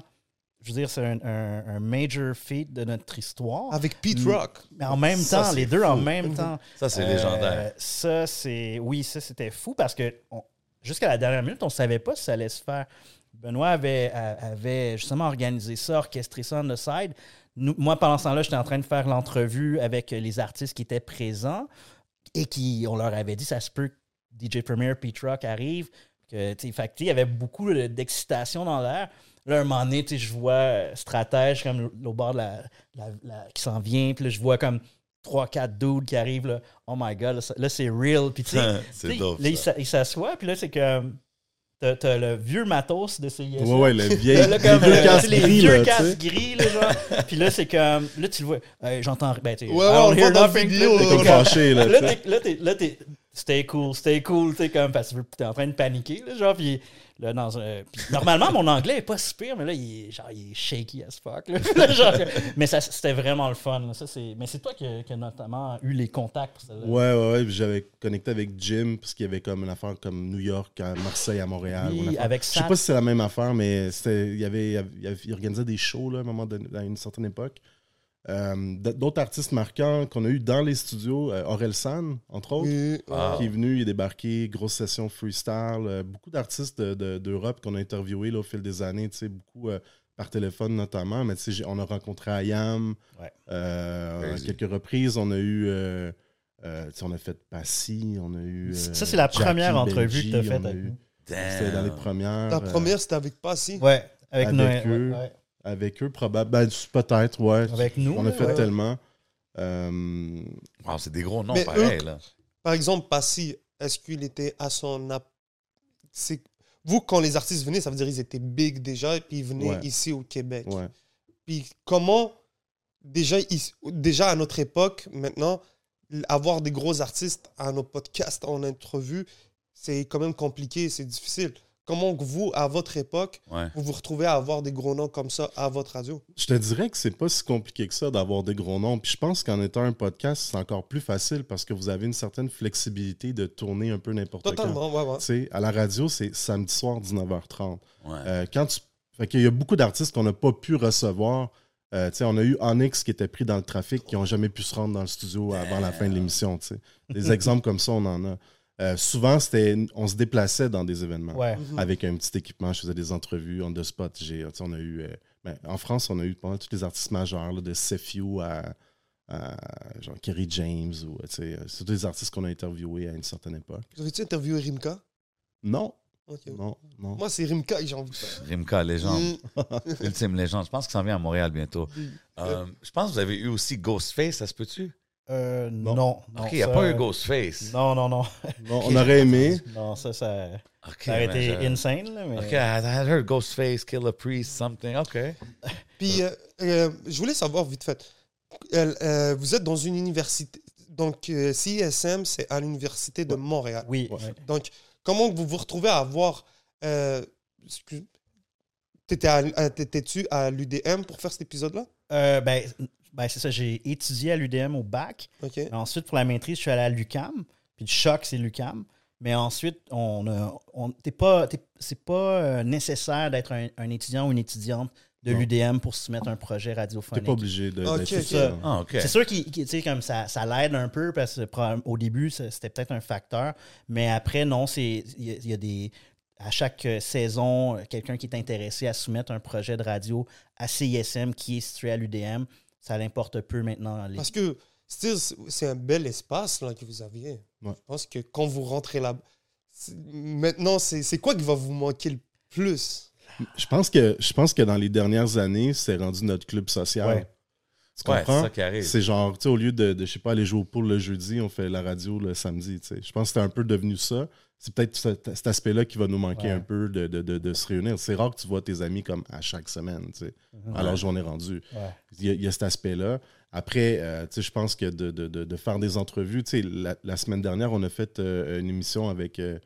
Je veux dire, c'est un, un- un major feat de notre histoire. Avec Pete. Rock. Mais en même Ça, temps, les deux en même temps. Ça, c'est Euh, légendaire. Ça, c'est. Oui, ça, c'était fou parce que jusqu'à la dernière minute, on ne savait pas si ça allait se faire. Benoît avait, justement organisé ça, orchestré ça on the side. Nous- moi, pendant ce temps-là, j'étais en train de faire l'entrevue avec les artistes qui étaient présents et qui, on leur avait dit, ça se peut que DJ Premier, Pete Rock arrive. Que, fait il y avait beaucoup de- d'excitation dans l'air. Là, un moment donné, je vois euh, stratège comme au bord de la, la- la- qui s'en vient. Puis là, je vois comme 3-4 dudes qui arrivent. Là. Oh my god, là, c'est real. Puis tu sais, là, il s'assoit. Puis là, c'est que t'as, le vieux matos de CISM. ouais, ouais, le vieil, Là, là, les comme, vieux euh, casques les gris, vieux casques gris, là, genre. Puis là, c'est comme. Là, tu le vois. J'entends. Ben, tu Ouais, on le voit dans nothing. vidéo, T'es comme comme- là. Là, t'es, stay cool, stay cool, tu sais, comme, parce que t'es en train de paniquer, là, genre, puis là, dans un, normalement, mon anglais est pas si pire, mais là, il est, genre, il est shaky as fuck, là. Genre, mais ça, c'était vraiment le fun, là. ça, c'est, mais c'est toi qui as notamment eu les contacts pour celle-là. Ouais, ouais, ouais. J'avais connecté avec Jim, parce qu'il y avait comme une affaire comme New York, à Marseille, à Montréal. Oui, avec Je sais pas si c'est la même affaire, mais c'était, il, y avait, il, y avait- il organisait des shows là, à un moment donné, à une certaine époque. Euh, d'autres artistes marquants qu'on a eu dans les studios, euh, Aurel San, entre autres, Ah. qui est venu, il est débarqué, grosse session freestyle. euh, beaucoup d'artistes de- de- d'Europe qu'on a interviewés là, au fil des années, tu sais, beaucoup euh, par téléphone notamment. Mais tu on a rencontré Ayam Ouais. euh, à quelques reprises. On a eu. euh, euh, tu sais, on a fait Passy, on a eu. euh, Ça, c'est la Jackie première entrevue Benji, que t'as faite on a avec eu- nous. C'était dans les premières. La euh, première, c'était avec Passy. Ouais, avec, Avec Noël, eux. ouais, ouais. Avec eux, probablement. Ben, peut-être, ouais. Avec nous, On a fait ouais. tellement. Euh, Wow, c'est des gros noms Mais pareils, eux- là. Par exemple, Passy, est-ce qu'il était à son. ap- C'est... Vous, quand les artistes venaient, ça veut dire qu'ils étaient big déjà, et puis ils venaient Ouais. ici au Québec. ouais. Puis comment, déjà, déjà à notre époque, maintenant, avoir des gros artistes à nos podcasts, en entrevue, c'est quand même compliqué, c'est difficile. Comment que vous, à votre époque, Ouais. vous vous retrouvez à avoir des gros noms comme ça à votre radio? Je te dirais que c'est pas si compliqué que ça d'avoir des gros noms. Puis je pense qu'en étant un podcast, c'est encore plus facile parce que vous avez une certaine flexibilité de tourner un peu n'importe quand. Totalement, ouais, ouais. À la radio, c'est samedi soir 19h30. Ouais. Euh, quand tu... fait qu'il y a beaucoup d'artistes qu'on n'a pas pu recevoir. Euh, on a eu Onyx qui était pris dans le trafic, qui n'ont jamais pu se rendre dans le studio avant la fin de l'émission. Des exemples comme ça, on en a. Euh, souvent, c'était, on se déplaçait dans des événements Ouais. avec un petit équipement. Je faisais des entrevues on the spot. J'ai, on a eu, euh, ben, en France, on a eu pendant tous les artistes majeurs, là, de Sefiu à, à, genre Kerry James. Ou, sais, euh, c'est tous des artistes qu'on a interviewés à une certaine époque. Vous avez-tu interviewé Rimka? Non, Ok. Non, non. Moi, c'est Rimka que j'ai envie de faire. Rimka, légende. Mm. Ultime légende. Je pense qu'il s'en vient à Montréal bientôt. Euh, je pense que vous avez eu aussi Ghostface, ça se peut-tu? Euh, non. Non. non, ok, il n'y a ça- pas eu Ghostface. Non, non, non. Non, on aurait aimé. Non, ça, ça, Ok, ça aurait été je- insane. Là, mais... Ok, I heard Ghostface, Kill a Priest, something. Ok. Puis, euh, euh, je voulais savoir vite fait. Euh, euh, vous êtes dans une université. Donc, euh, CISM, c'est à l'Université de Montréal. Oui. Ouais. ouais. Donc, comment vous vous retrouvez à avoir. Euh, excuse- T'étais à- à- T'étais-tu à l'UDM pour faire cet épisode-là? Euh, ben, ben, c'est ça. J'ai étudié à l'UDM au bac. Ensuite, pour la maîtrise, je suis allé à l'UCAM. Puis le choc, c'est l'UCAM. Mais ensuite, on, a- on, t'es pas, t'es- c'est pas euh, nécessaire d'être un, un étudiant ou une étudiante de l'UDM pour soumettre un projet T'es radiophonique. pas obligé de. Ok, d'être ok. étudiant. Ah, ok. C'est sûr qu'il, comme ça, ça l'aide un peu parce que probab- au début, ça- c'était peut-être un facteur. Mais après, non, c'est il y, y a des. À chaque euh, saison, euh, quelqu'un qui est intéressé à soumettre un projet de radio à CISM qui est situé à l'UDM, ça l'importe peu maintenant. Les- Parce que still, c'est- un bel espace là, que vous aviez. Ouais. Je pense que quand vous rentrez là, maintenant, c'est c'est quoi qui va vous manquer le plus? Je pense que je pense que dans les dernières années, c'est rendu notre club social. Ouais. Tu Ouais, c'est comprends? ça qui arrive. C'est genre, tu sais, au lieu de, de, je sais pas, aller jouer au pool le jeudi, on fait la radio le samedi, tu sais. Je pense que c'est un peu devenu ça. C'est peut-être cet, cet aspect-là qui va nous manquer Ouais. un peu de, de, de, de se réunir. C'est rare que tu vois tes amis comme à chaque semaine, tu sais. Alors, j'en ai rendu. Ouais. Il y, a, il y a cet aspect-là. Après, euh, tu sais, je pense que de, de, de, de faire des entrevues, tu sais, la, la semaine dernière, on a fait euh, une émission avec euh,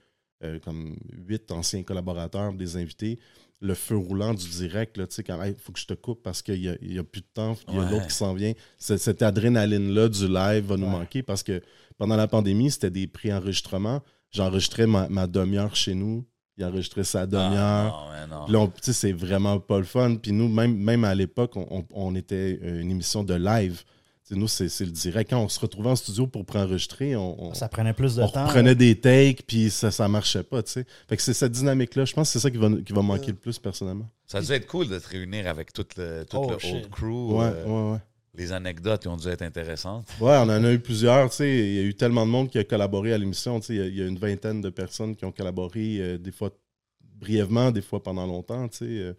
euh, comme huit anciens collaborateurs, des invités. Le feu roulant du direct, là, tu sais, quand il faut que je te coupe parce qu'il n'y a, il y a plus de temps, il y a Ouais. l'autre qui s'en vient. C'est- Cette adrénaline-là du live va nous Ouais. manquer parce que pendant la pandémie, c'était des pré-enregistrements. J'enregistrais ma, ma demi-heure chez nous. Il enregistrait sa demi-heure. Ah, non, mais non. Puis là, on- tu sais, c'est vraiment pas le fun. Puis nous, même, même à l'époque, on, on- on était une émission de live. Nous, c'est le direct. Quand on se retrouvait en studio pour préenregistrer, on, on, Ça prenait plus de on temps. reprenait des takes, puis ça, ça marchait pas, tu sais. Fait que c'est cette dynamique-là. Je pense que c'est ça qui va, qui va manquer le plus, personnellement. Ça a dû être cool de te réunir avec tout le, tout Oh, le shit. old crew. Ouais, euh, ouais, ouais. Les anecdotes ont dû être intéressantes. Ouais, on en a eu plusieurs, tu sais. Il y a eu tellement de monde qui a collaboré à l'émission, tu sais. Il y a- Il y, a une vingtaine de personnes qui ont collaboré, euh, des fois brièvement, des fois pendant longtemps, tu sais.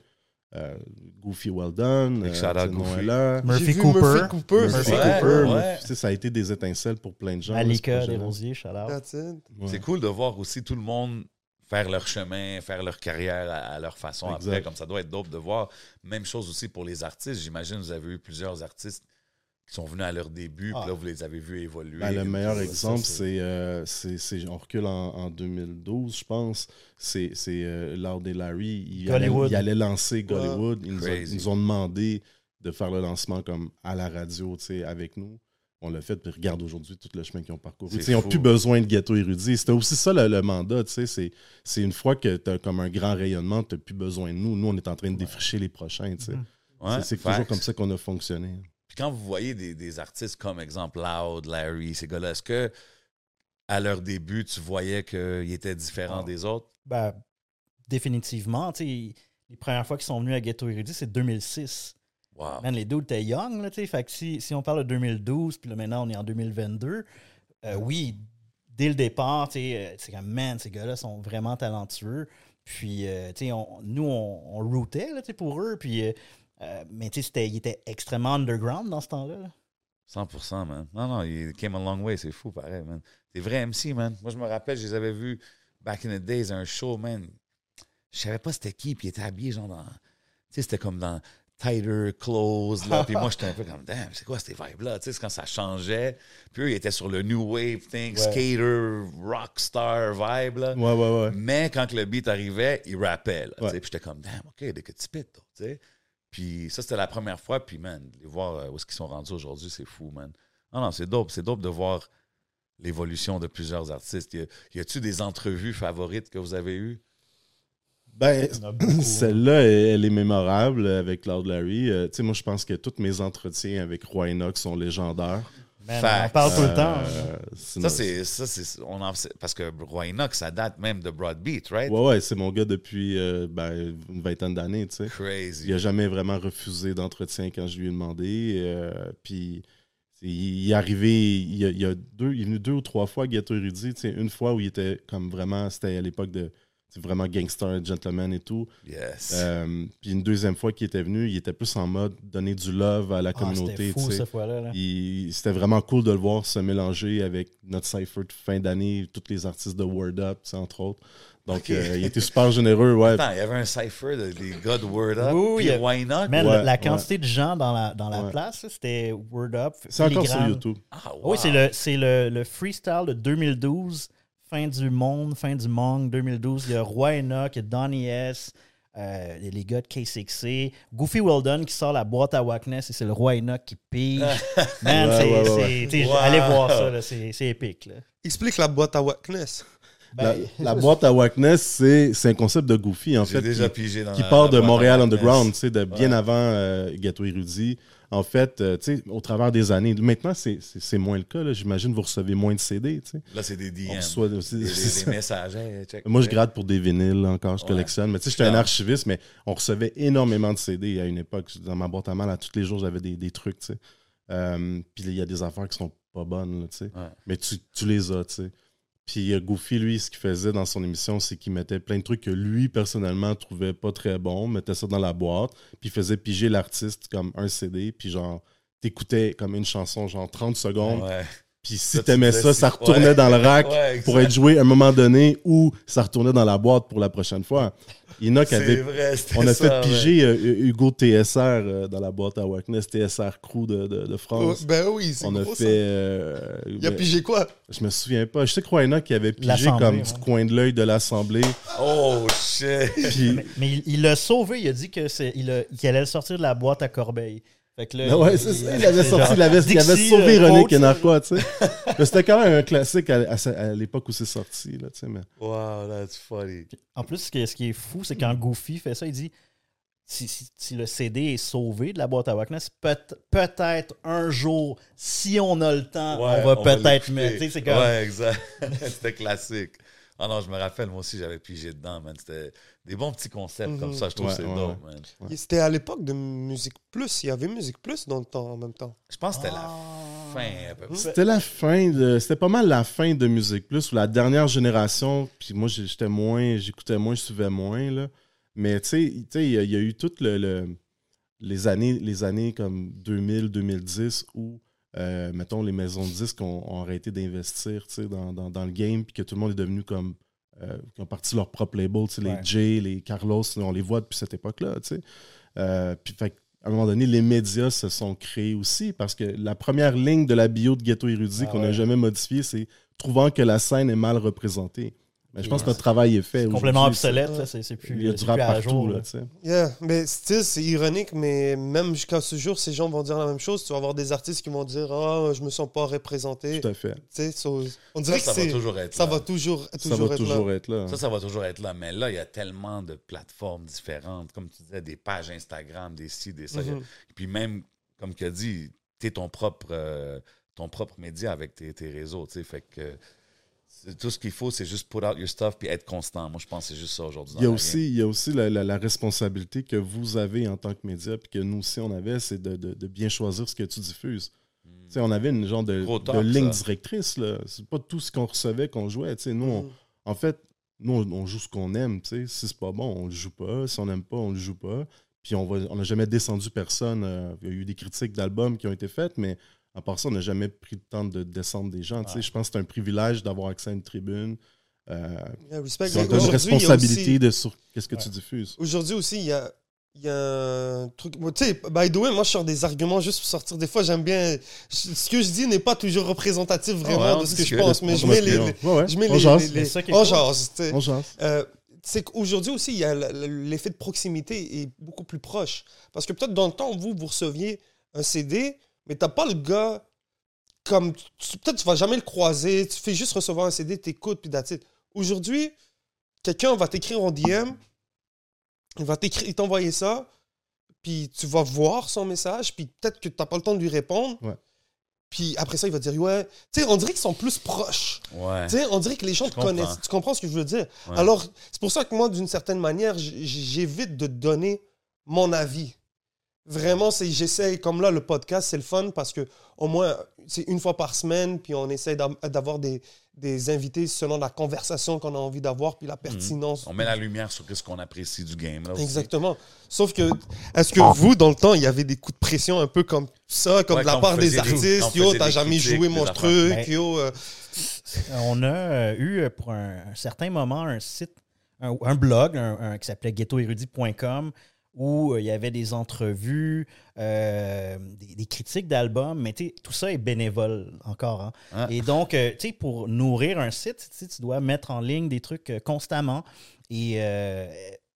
Euh, Goofy Well Done, euh, Goofy. Murphy Cooper. Murphy Cooper. Murphy c'est Ouais, ça. Cooper, ouais. a été des étincelles pour plein de gens. That's it. Ouais. C'est cool de voir aussi tout le monde faire leur chemin, faire leur carrière à, à leur façon Exact. après, comme ça doit être dope de voir. Même chose aussi pour les artistes. J'imagine que vous avez eu plusieurs artistes qui sont venus à leur début, Ah. puis là, vous les avez vus évoluer. Ben, le meilleur exemple, c'est, euh, c'est, c'est- on recule en, en 2012, je pense. C'est, c'est euh, Loud et Larry. Il allait, Gollywood. il allait lancer Gollywood. Ils nous, ont, Crazy. ils nous ont demandé de faire le lancement comme à la radio, tu sais, avec nous. On l'a fait, puis regarde aujourd'hui tout le chemin qu'ils ont parcouru. Ils n'ont plus besoin de ghetto érudit. C'était aussi ça le, le mandat, tu sais. C'est, c'est une fois que tu as comme un grand rayonnement, tu n'as plus besoin de nous. Nous, on est en train de défricher les prochains, tu sais. Mhm. Ouais, c'est, toujours comme ça qu'on a fonctionné. Quand vous voyez des, des artistes comme exemple Loud, Larry, ces gars-là, est-ce que à leur début, tu voyais qu'ils étaient différents Ah. des autres? Ben, définitivement. les premières fois qu'ils sont venus à Ghetto Érudit, c'est 2006. Wow. Man, les dudes étaient young, là. Fait que si, si on parle de 2012, puis là, maintenant, on est en 2022, euh, oui, dès le départ, euh, c'est comme, man, ces gars-là sont vraiment talentueux. Puis, euh, on- nous, on, on routait, là, pour eux. Puis, euh, euh, mais, tu sais, ils étaient extrêmement underground dans ce temps-là. là. 100%, man. Non, non, il came a long way, c'est fou, pareil, man. T'es vrai MC, man. Moi, je me rappelle, je les avais vus back in the days à un show, man. Je savais pas c'était qui, puis ils étaient habillés, genre, dans. Tu sais, c'était comme dans tighter clothes, là. Puis moi, j'étais un peu comme, damn, c'est quoi ces vibes-là? Tu sais, c'est quand ça changeait. Puis eux, ils étaient sur le new wave thing, Ouais. skater, rockstar vibe, là. Ouais, ouais, ouais. Mais quand que le beat arrivait, il rappait. Là, tu Ouais. Puis j'étais comme, damn, OK, could spit, though, tu sais. Puis ça, c'était la première fois. Puis, man, les voir euh, où est-ce qu'ils sont rendus aujourd'hui, c'est fou, man. Non, non, c'est dope. C'est dope de voir l'évolution de plusieurs artistes. Y a-tu des entrevues favorites que vous avez eues? Ben, beaucoup, celle-là, elle, est mémorable avec Loud Larry. Euh, tu sais, moi, je pense que tous mes entretiens avec Roy Enoch sont légendaires. Man, on en parle tout le temps. Euh, Ça, sinon- c'est. Ça, c'est on en, parce que Roy Enoch, ça date même de Broadbeat, right? Ouais, ouais, c'est mon gars depuis euh, ben, une vingtaine d'années, tu sais. Crazy. Il a jamais vraiment refusé d'entretien quand je lui ai demandé. euh, puis il est arrivé, il, y a, il y a deux, il est venu deux ou trois fois à Ghetto Érudit. tu sais, Une fois où il était comme vraiment, c'était à l'époque de, c'est vraiment gangster, gentleman et tout. Yes. Euh, puis une deuxième fois qu'il était venu, il était plus en mode donner du love à la Ah, communauté. C'était fou cette fois-là. là. C'était vraiment cool de le voir se mélanger avec notre cypher de fin d'année, tous les artistes de Word Up, entre autres. Donc, euh, il était super généreux, ouais. Attends, il y avait un cypher de les gars de Word Up. Oui, puis il y a- Why Not? Man, Ouais, la, ouais. quantité de gens dans la, dans la Ouais. place, c'était Word Up. C'est encore sur. YouTube. Ah, wow. Oui, c'est le, c'est le, le freestyle de 2012, fin du monde, fin du monde 2012. Il y a Roy Enoch, il y a Donnie S, euh, les gars de K6C, Goofy Weldon qui sort la boîte à Wackness et c'est le Roy Enoch qui pige. Man, Ouais, c'est, ouais, ouais, Wow. allez voir ça, c'est, c'est épique. Là. Explique la boîte à Wackness. La, Ben, la boîte à Wackness, c'est c'est un concept de Goofy, en J'ai fait. déjà qui- pigé dans qui la- part la de Montréal. Underground, tu sais, de bien Ouais. avant euh, Gâteau Érudit. En fait, euh, tu sais, au travers des années, maintenant, c'est- moins le cas. là. J'imagine que vous recevez moins de CD. Là, c'est des DM. On reçoit Des, messages. Check. Moi, je gratte pour des vinyles encore, je Ouais. collectionne. Mais tu sais, j'étais un archiviste, mais on recevait énormément de CD à une époque. Dans ma boîte à mal, à tous les jours, j'avais des, des trucs, tu sais. Euh, puis il y a des affaires qui sont pas bonnes, là, tu sais. Ouais. Mais tu, tu les as, tu sais. Puis euh, Goofy, lui, ce qu'il faisait dans son émission, c'est qu'il mettait plein de trucs que lui, personnellement, trouvait pas très bons, mettait ça dans la boîte, puis faisait piger l'artiste comme un CD, puis genre, t'écoutais comme une chanson, genre 30 secondes. Puis si t'aimais ça, ça retournait ouais. dans le rack Ouais, pour être joué à un moment donné, ou ça retournait dans la boîte pour la prochaine fois. Enoch C'est avait vrai, c'était on a ça, fait piger euh, Hugo TSR euh, dans la boîte à Wackness, TSR Crew de, de- de France. ben oui, c'est on a gros, fait. ça. euh, Il a ben, pigé quoi? Je me souviens pas. Je sais que Enoch qui avait pigé comme ouais. du coin de l'œil de l'Assemblée. Oh, shit. Puis, mais mais il- il l'a sauvé, il a dit que c'est, il, a- qu'il allait le sortir de la boîte à Corbeil. Fait que là, Ben ouais, il- c'est ça. il- Il avait sorti, genre il avait, il avait Dixie, sauvé euh, René Kenarquois, tu sais. Mais c'était quand même un classique à, à sa- à l'époque où c'est sorti, là, tu sais. Mais... Wow, that's funny. En plus, ce qui est, ce qui est fou, c'est quand Goofy fait ça, il dit si, si- si le CD est sauvé de la boîte à Wackness, peut- peut-être un jour, si on a le temps, Ouais, on va peut-être mettre. C'est comme, Ouais, exact. C'était classique. Ah non, je me rappelle, moi aussi, j'avais pigé dedans, man. C'était des bons petits concepts Mhm. comme ça. Je trouve Ouais, c'est ouais, dope, man. Ouais. C'était à l'époque de Musique Plus. Il y avait Musique Plus dans le temps en même temps. Je pense que c'était Ah. la fin, à peu près. C'était la fin de. C'était pas mal la fin de Musique Plus, ou la dernière génération. Puis moi, j'étais moins. J'écoutais moins, je suivais moins, là. Mais tu sais, tu sais, il y, a- il y a eu toutes le, le- les, années, les années comme 2000, 2010 où, euh, mettons, les maisons de disques ont, ont arrêté d'investir dans, dans- dans le game, puis que tout le monde est devenu comme. euh, qui ont parti leur propre label, Ouais. les Jay, les Carlos, on les voit depuis cette époque-là. Euh, puis fait à un moment donné, les médias se sont créés aussi parce que la première ligne de la bio de Ghetto Érudit Ah qu'on n'a ouais. jamais modifiée, c'est trouvant que la scène est mal représentée. Mais je pense que notre travail est fait. complètement obsolète, c'est- plus, Il y a c'est du rap partout. jour. là, là. tu sais. Yeah, mais still, c'est ironique, mais même jusqu'à ce jour, ces gens vont dire la même chose. Tu vas avoir des artistes qui vont dire Ah, je me sens pas représenté. Tout à fait. Tu sais, so- on dirait Ça, que ça va toujours être ça là. va toujours, Ça toujours va être toujours là. être là. Ça, ça va toujours être là. Mais là, il y a tellement de plateformes différentes. Comme tu disais, des pages Instagram, des sites, des ça. Mhm. Et puis même, comme tu as dit, tu es ton propre, euh, ton propre média avec tes, tes réseaux. tu sais. Fait que tout ce qu'il faut, c'est juste put out your stuff puis être constant. Moi, je pense que c'est juste ça aujourd'hui. Il y a aussi, il y a aussi la, la- la responsabilité que vous avez en tant que média, puis que nous aussi on avait, c'est de, de- de bien choisir ce que tu diffuses. game. Tu sais, on avait une genre de, de ligne ça. directrice. là. C'est pas tout ce qu'on recevait qu'on jouait. Tu sais, nous, on- Mhm. en fait, nous, on, on joue ce qu'on aime. tu sais. Si c'est pas bon, on le joue pas. Si on n'aime pas, on le joue pas. Puis on va- on n'a jamais descendu personne. Euh, Il y a eu des critiques d'albums qui ont été faites, mais à part ça, on n'a jamais pris le temps de descendre des gens. tu sais. Ouais. Je pense que c'est un privilège d'avoir accès à une tribune. Euh, c'est une responsabilité aussi- de sur qu'est-ce que Ouais. tu diffuses. Aujourd'hui aussi, il y a, il y a un truc. Bon, Tu sais, by the way, moi, je sors des arguments juste pour sortir. Des fois, j'aime bien. je- Ce que je dis n'est pas toujours représentatif vraiment ouais, de ce que je pense, mais je mets les. je mets On les. jase. on jase. On jase. Euh, c'est qu'aujourd'hui aussi, il y a l'effet de proximité est beaucoup plus proche. Parce que peut-être dans le temps, vous, vous receviez un CD, mais t'as pas le gars comme. Peut-être tu vas jamais le croiser, tu fais juste recevoir un CD, t'écoutes, puis it. Aujourd'hui, quelqu'un va t'écrire en DM, il va t'écrire, il t'envoyer ça, puis tu vas voir son message, puis peut-être que t'as pas le temps de lui répondre. Ouais. Puis après ça, il va dire, ouais. Tu sais, on dirait qu'ils sont plus proches. Ouais. Tu sais, on dirait que les gens Je te comprends. connaissent. Tu comprends ce que je veux dire? Ouais. Alors, c'est pour ça que moi, d'une certaine manière, j'évite de donner mon avis. Vraiment, c'est j'essaie, comme là, le podcast, c'est le fun parce que au moins, c'est une fois par semaine, puis on essaie d'am- d'avoir des, des invités selon la conversation qu'on a envie d'avoir, puis la pertinence. On met la lumière sur ce qu'on apprécie du game. Là. Exactement. Sauf que, est-ce que vous, dans le temps, il y avait des coups de pression un peu comme ça, comme Ouais, de la part des faisait des- artistes, on yo, t'as jamais joué mon truc, yo. euh, On a euh, eu euh, pour un, un certain moment un site, un, un blog un- un qui s'appelait ghettoérudit.com où euh, il y avait des entrevues, euh, des, des critiques d'albums, mais tout ça est bénévole encore. hein. Ah. Et donc, euh, tu sais, pour nourrir un site, tu dois mettre en ligne des trucs euh, constamment. Et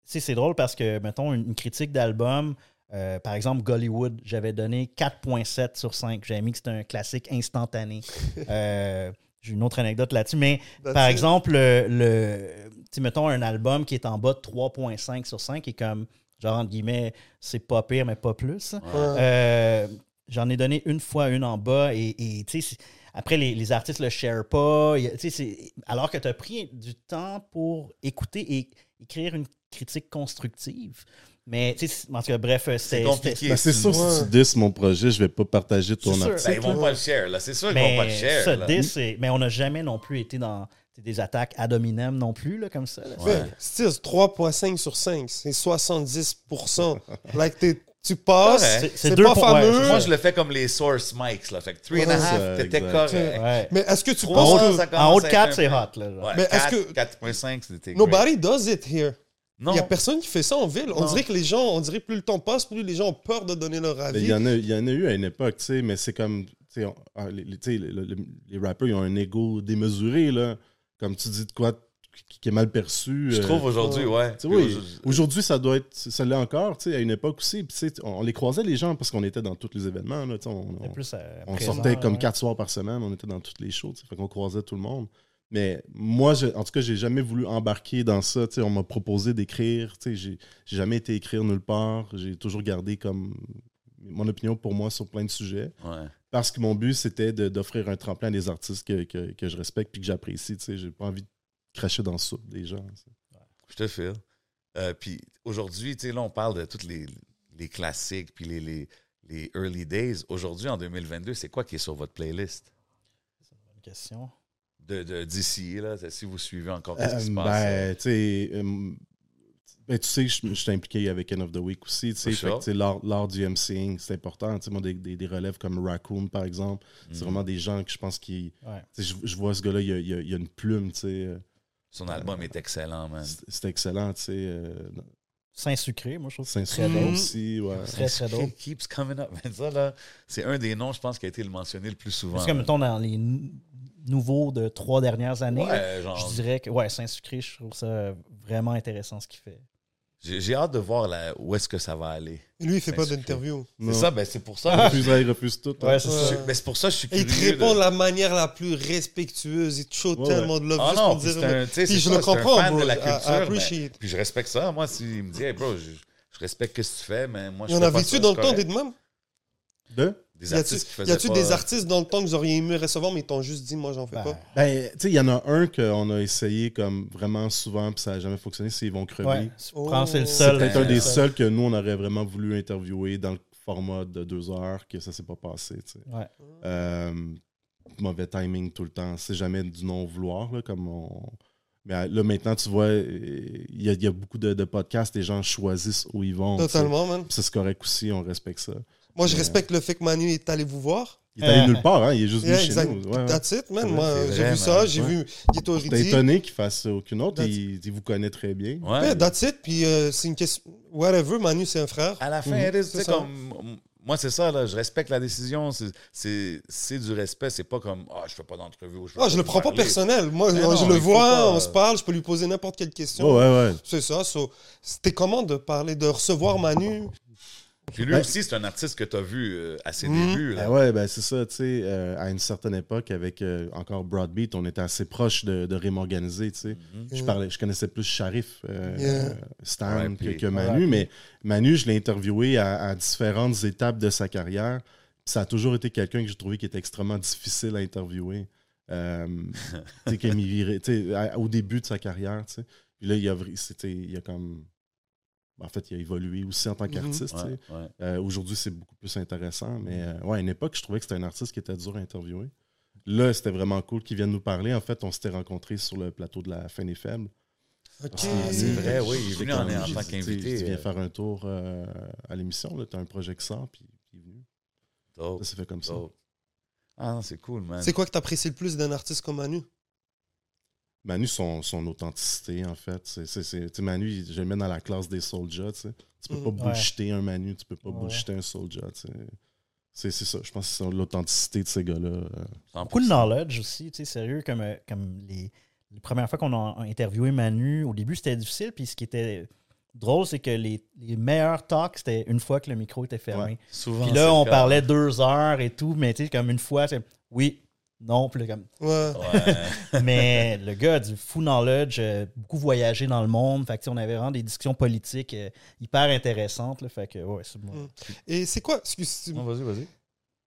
c'est drôle parce que, mettons, une, une critique d'album, euh, par exemple, Gollywood, j'avais donné 4.7 sur 5. J'avais mis que c'était un classique instantané. Euh, J'ai une autre anecdote là-dessus, mais That's par it. exemple, le, le- mettons un album qui est en bas de 3.5 sur 5 et comme, genre, entre guillemets, c'est pas pire, mais pas plus. Ouais. Euh, J'en ai donné une fois une en bas et, tu sais, après, les, les artistes le share pas. Alors que tu as pris du temps pour écouter et écrire une critique constructive. Mais, tu sais, en tout cas, bref, C'est compliqué. Ben, c'est sûr, si tu dis mon projet, je vais pas partager ton C'est sûr. article. Ben, ils vont pas le share, là. C'est sûr qu'ils vont pas le share. ça, là. dis, c'est- mais on n'a jamais non plus été dans des attaques ad hominem non plus, là, comme ça. là. Ouais. Ouais, still, 3.5 sur 5, c'est 70%. like, t'es- tu passes. C'est- c'est c'est deux pas ouais, fameux. c'est Moi, je le fais comme les source mics, là. Fait que 3 and a Ouais, half, ça, t'étais exact. correct. Ouais. Mais est-ce que tu Trois, penses que En haut de à être 4, un c'est hot. Là, genre. Ouais, Mais est-ce 4, que- 4.5, c'était great. nobody does it here? Il Non. n'y a personne qui fait ça en ville. On Non. dirait que les gens, on dirait plus le temps passe, plus les gens ont peur de donner leur avis. Il y, en a, il y en a eu à une époque, tu sais, mais c'est comme. tu sais, on- ah, les, les- tu sais, le- le- les rappers, ils ont un ego démesuré, là. Comme tu dis de quoi qui, est mal perçu. Je euh, trouve aujourd'hui, ouais. oui, Aujourd'hui- ça doit être. Ça l'est encore, tu sais, à une époque aussi. Puis, tu sais, on, on les croisait, les gens, parce qu'on était dans tous les événements, là. tu sais, On, on- plus, euh, on présent, sortait comme ouais. quatre soirs par semaine, on était dans toutes les shows, tu sais, fait qu'on croisait tout le monde. Mais moi, je- en tout cas, j'ai jamais voulu embarquer dans ça. tu sais, On m'a proposé d'écrire. tu sais, J'ai j'ai jamais été écrire nulle part. J'ai toujours gardé comme mon opinion pour moi sur plein de sujets. Ouais. Parce que mon but, c'était d'offrir un tremplin à des artistes que, que- que je respecte et que j'apprécie. tu sais. J'ai pas envie de cracher dans le soupe des gens. tu sais. Je te file. Euh, puis aujourd'hui, tu sais, là, on parle de tous les, les classiques puis les, les, les early days. Aujourd'hui, en 2022, c'est quoi qui est sur votre playlist? Bonne question. de de- d'ici, là, si vous suivez encore ce qui se Euh, passe? ben, tu sais, euh, ben, tu sais, je je suis impliqué avec End of the Week aussi. tu sais, fait que, L'art du MCing, c'est important. Tu sais, Moi, des, des- des relèves comme Raccoon, par exemple, c'est Mhm. vraiment des gens que je pense qui. Ouais. tu sais, Je, je vois ce gars-là, il y a, il a- il y a une plume. tu sais, euh, Son album est excellent, man. C'est excellent. tu sais, euh, Saint-Sucré, moi, je trouve drôle. aussi. Ouais. Très, très drôle. Keeps coming up. Mais ça, là, c'est un des noms, je pense, qui a été le mentionné le plus souvent. Parce que, mettons, dans les nou- nouveaux de trois dernières années, là, Ouais, genre, je dirais que, ouais, Saint-Sucré, je trouve ça vraiment intéressant ce qu'il fait. J'ai hâte de voir là, où est-ce que ça va aller. Lui, il fait pas Saint-Sucré. d'interview. C'est ça, ben c'est pour Il ça. refuse, il refuse tout. hein. Ouais, c'est ben, pour ça que je suis Et il curieux. te répond de- la manière la plus respectueuse. Il te show Ouais, tellement de love Ah juste non, pour puis dire. un- Puis je ça, le un comprends, fan bro. de la I- I culture, mais- appreciate. Puis je respecte ça. Moi, s'il me dit, hey, bro, je, je respecte ce que tu fais, mais moi, je Il fais pas avait-tu ça, dans le temps des de même? De? Des Y a-tu artistes qui y faisaient a-tu pas- des artistes dans le temps que vous auriez aimé recevoir, mais ils t'ont juste dit, moi, j'en fais Ben, pas? Ben, tu sais, il y en a un qu'on a essayé comme vraiment souvent, puis ça n'a jamais fonctionné, c'est Ils vont crever. Ouais, je Oh. c'est le C'est C'est seul. peut-être un des seul. seuls que nous, on aurait vraiment voulu interviewer dans le format de deux heures, que ça s'est pas passé. tu sais. Ouais. Euh, mauvais timing tout le temps. C'est jamais du non-vouloir, là, comme on... Mais euh, là, maintenant, tu vois, il y, a- il y a beaucoup de, de podcasts, les gens choisissent où ils vont. tu sais. Totalement, man. C'est correct aussi, on respecte ça. Moi, je respecte le fait que Manu est allé vous voir. Il est allé nulle part, hein, il est juste Yeah, venu chez exact. nous. Ouais. That's it, man. Moi, j'ai vu ça, j'ai Ouais. vu Ghetto T'es Rudy. étonné qu'il fasse aucune autre, il, il vous connaît très bien. Ouais. Ouais, that's it. Puis euh, c'est une question. Whatever, Manu, c'est un frère. À la fin, is, tu c'est comme. Moi, c'est ça, là. Je respecte la décision. C'est- C'est c'est du respect. C'est pas comme, ah, je fais pas d'entrevue. ou je fais Ah, je le prends pas personnel. Moi, je le il vois, pas, on euh, se parle, je peux lui poser n'importe quelle question. Oh, ouais, ouais. C'est ça. so, C'était comment de parler, de recevoir Manu Puis lui Ouais. aussi, c'est un artiste que tu as vu euh, à ses Mhm. débuts. Là. Ben ouais, ben c'est ça, tu sais, euh, à une certaine époque, avec euh, encore Broadbeat, on était assez proche de, de Rime Organisé, tu sais. Mhm. Je, parlais, je connaissais plus Sharif, Yeah. Stan que, Manu, mais Manu, je l'ai interviewé à, à différentes étapes de sa carrière. Ça a toujours été quelqu'un que j'ai trouvé qui était extrêmement difficile à interviewer. Euh, tu sais, qu'il m'irait- tu sais, à- au début de sa carrière, tu sais. Puis là, il a, il a comme. En fait, il a évolué aussi en tant Mhm. qu'artiste. tu sais. Ouais, ouais. Euh, Aujourd'hui, c'est beaucoup plus intéressant. Mais euh, ouais, à une époque, je trouvais que c'était un artiste qui était dur à interviewer. Là, c'était vraiment cool qu'il vienne nous parler. En fait, on s'était rencontrés sur le plateau de la Fin des Faibles. Ok. C'est vrai, oui, il est venu en, tant tu qu'invité. Tu viens euh, faire un tour euh, à l'émission. Tu as un projet qui sort, puis puis il est venu. dope, Ça s'est fait comme ça. Ah non, c'est cool, man. C'est quoi que t'apprécies le plus d'un artiste comme Manu? Manu, son, son authenticité, en fait. C'est, c'est, c'est- tu sais, Manu, il- je le mets dans la classe des Soulja. Tu sais. Tu peux Mhm. pas Ouais. bullshiter un Manu, tu peux pas Ouais. bullshiter un sais. C'est, c'est ça. Je pense que c'est l'authenticité de ces gars-là. euh. 100%. Beaucoup de knowledge aussi, tu sais, sérieux, comme, euh, comme les, les premières fois qu'on a interviewé Manu, au début c'était difficile, puis ce qui était drôle, c'est que les, les meilleurs talks, c'était une fois que le micro était fermé. Souvent, Puis là, on parlait deux heures et tout, mais tu sais, comme une fois, c'est oui, non, puis là, comme. Ouais. Ouais. Mais le gars a du fou knowledge, euh, beaucoup voyagé dans le monde, fait que on avait vraiment des discussions politiques euh, hyper intéressantes, là, fait que ouais, c'est bon. Mm. Et c'est quoi excuse, Non, vas-y, vas-y.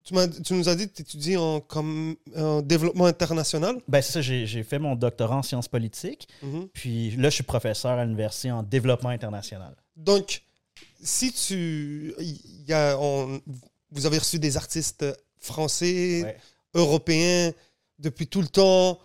tu, m'as- tu nous as dit que tu étudies en, comme, en développement international? Ben, c'est ça, j'ai j'ai fait mon doctorat en sciences politiques, Mhm. puis là, je suis professeur à l'université en développement international. Donc, si tu. il Y a, on- vous avez reçu des artistes français, Ouais. Européens depuis tout le temps.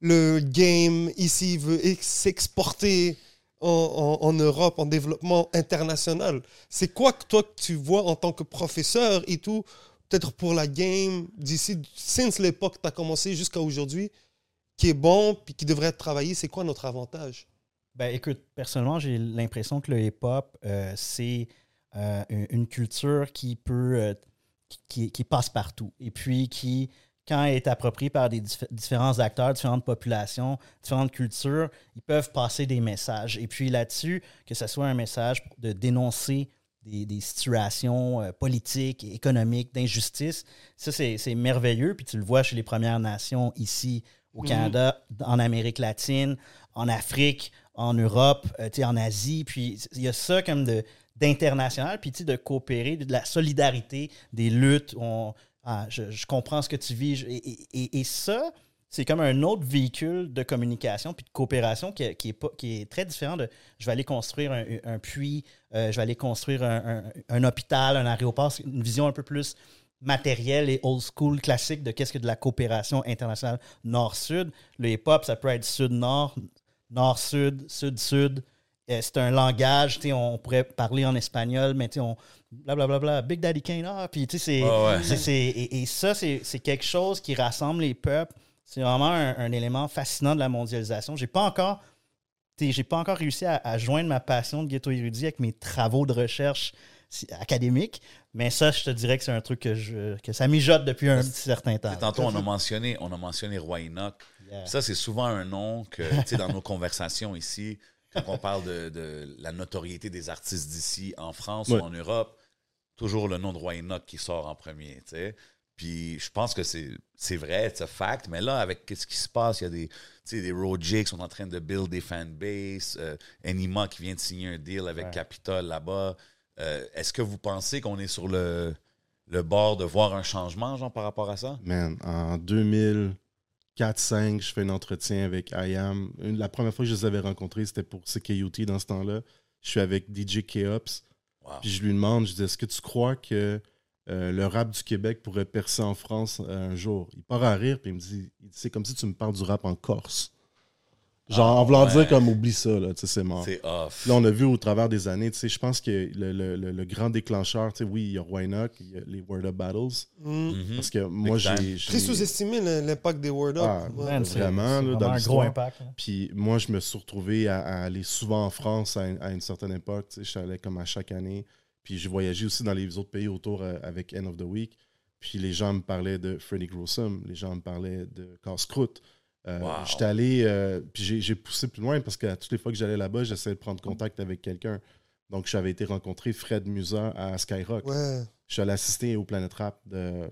Le game ici veut ex- s'exporter en, en- Europe, en développement international. C'est quoi que toi tu vois en tant que professeur et tout, peut-être pour la game d'ici, since l'époque que tu as commencé jusqu'à aujourd'hui, qui est bon puis qui devrait être travaillé, c'est quoi notre avantage? Ben, écoute, personnellement, j'ai l'impression que le hip-hop, euh, c'est euh, une une culture qui peut. euh, qui, qui passe partout. Et puis qui, quand elle est appropriée par des dif- différents acteurs, différentes populations, différentes cultures, ils peuvent passer des messages. Et puis là-dessus, que ce soit un message de dénoncer des, des situations euh, politiques, et économiques, d'injustice, ça, c'est merveilleux. Puis tu le vois chez les Premières Nations ici au Mhm. Canada, en Amérique latine, en Afrique, en Europe, euh, en Asie. Puis il y a ça comme de d'international, puis de coopérer, de la solidarité, des luttes. On, ah, je, comprends ce que tu vis. et, et- ça, c'est comme un autre véhicule de communication puis de coopération qui, est- qui est, pas, qui est très différent de je vais aller construire un, un puits, euh, je vais aller construire un, un- un hôpital, un aéroport. C'est une vision un peu plus matérielle et old school classique de qu'est-ce que de la coopération internationale nord-sud. Le hip-hop, ça peut être sud-nord, nord-sud, sud-sud. Euh, c'est un langage, on pourrait parler en espagnol, mais tu sais, on blablabla, Big Daddy Kane, ah, puis tu sais, c'est, c'est- et, et ça, c'est, quelque chose qui rassemble les peuples. C'est vraiment un, un élément fascinant de la mondialisation. J'ai pas encore, j'ai pas encore réussi à, à joindre ma passion de ghetto érudit avec mes travaux de recherche académiques, mais ça, je te dirais que c'est un truc que, je, que ça mijote depuis un certain temps. Tantôt, on a mentionné, on a mentionné Roy Enoch. Yeah. Ça, c'est souvent un nom que, dans nos conversations ici, quand on parle de, de la notoriété des artistes d'ici, en France Ouais. ou en Europe, toujours le nom de Roy Enoch qui sort en premier. Puis je pense que c'est vrai, c'est un fact, mais là, avec ce qui se passe, il y a des, tu sais, des qui sont en train de build des fanbases, euh, Enima qui vient de signer un deal avec Ouais. Capitol là-bas. Euh, Est-ce que vous pensez qu'on est sur le, le bord de voir un changement, genre, par rapport à ça? Man, en 2004-5, je fais un entretien avec IAM. La première fois que je les avais rencontrés, c'était pour CKUT dans ce temps-là. Je suis avec DJ. Wow. Puis je lui demande, je dis, est-ce que tu crois que euh, le rap du Québec pourrait percer en France euh, un jour? Il part à rire, puis il me dit, c'est comme si tu me parles du rap en Corse. Genre, Ah, en voulant ouais. dire comme, oublie ça, là, tu sais, c'est mort. C'est off. Là, on a vu au travers des années, tu sais, je pense que le, le- le- le grand déclencheur, tu sais, oui, il y a Why Not, il y a les Word Up Battles. Mm. Mhm. Parce que moi, j'ai. Très sous-estimé l'impact des Word Up. Ah, Ouais. Vraiment, c'est là, dans un gros impact. là. Puis moi, je me suis retrouvé à, à aller souvent en France à, une- à une certaine époque. Tu sais, je suis allé comme à chaque année. Puis j'ai voyagé aussi dans les autres pays autour euh, avec End of the Week. Puis les gens me parlaient de Freddy Grossum, les gens me parlaient de Casse-Croûte. Euh, Wow. J'étais allé, euh, puis j'ai- poussé plus loin parce que toutes les fois que j'allais là-bas, j'essayais de prendre contact avec quelqu'un. Donc j'avais été rencontrer Fred Musa à Skyrock. Ouais. Je suis allé assister au Planet Rap de.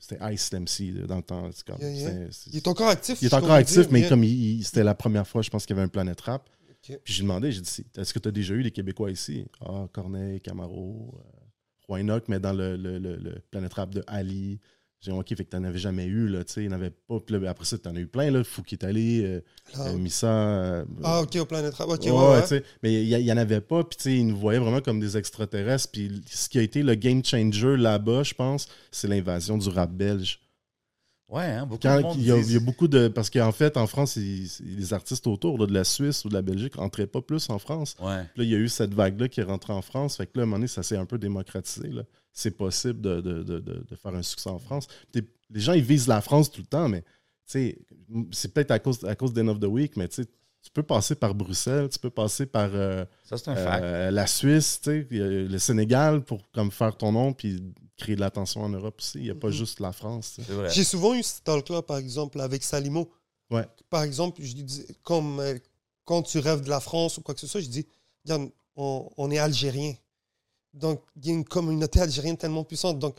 C'était Ice MC dans le temps. C'est comme- Yeah, yeah. Il est encore actif. il est encore actif, dire, mais yeah. comme il- il- c'était la première fois, je pense qu'il y avait un Planète Rap. Puis j'ai demandé, j'ai dit, est-ce que tu as déjà eu les Québécois ici? Ah, Corneille, Camaro, euh, Roy Enoch, mais dans le, le, le, le Planète Rap de Ali, J'ai dit, OK, fait que t'en avais jamais eu, là, tu sais, il n'y en avait pas. Puis là, après ça, t'en as eu plein, là. Fou qui est allé, euh, Ah, euh, Missa. euh, ah, ok, au Planet Rap. Ok, ouais, mais il n'y en avait pas. Puis, tu sais, ils nous voyaient vraiment comme des extraterrestres. Puis, ce qui a été le game changer là-bas, je pense, c'est l'invasion du rap belge. Ouais, hein, beaucoup Quand, de monde il, y a, disent- il y a beaucoup de. Parce qu'en fait, en France, les artistes autour là, de la Suisse ou de la Belgique n'entraient pas plus en France. Ouais. Puis là, il y a eu cette vague-là qui est rentrée en France. Fait que là, à un moment donné, ça s'est un peu démocratisé. là. C'est possible de, de- de- de- de faire un succès en France. Les gens, ils visent la France tout le temps, mais tu sais, c'est peut-être à cause, à cause d'End of the Week, mais tu sais, tu peux passer par Bruxelles, tu peux passer par euh, Ça, c'est un fact. euh, la Suisse, le Sénégal pour comme faire ton nom puis créer de l'attention en Europe aussi. Il n'y a pas Mhm. juste la France. J'ai souvent eu ce talk-là, par exemple, avec Salimo. Ouais. Par exemple, je lui dis, comme euh, quand tu rêves de la France ou quoi que ce soit, je dis, regarde, on, on est algérien. Donc, il y a une communauté algérienne tellement puissante. Donc,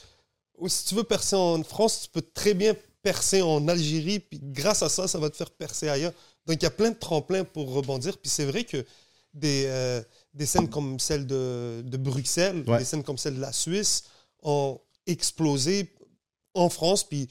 si tu veux percer en France, tu peux très bien percer en Algérie, puis grâce à ça, ça va te faire percer ailleurs. Donc, il y a plein de tremplins pour rebondir. Puis c'est vrai que des, euh, des scènes comme celle de, de Bruxelles, Ouais. des scènes comme celle de la Suisse ont explosé en France. Puis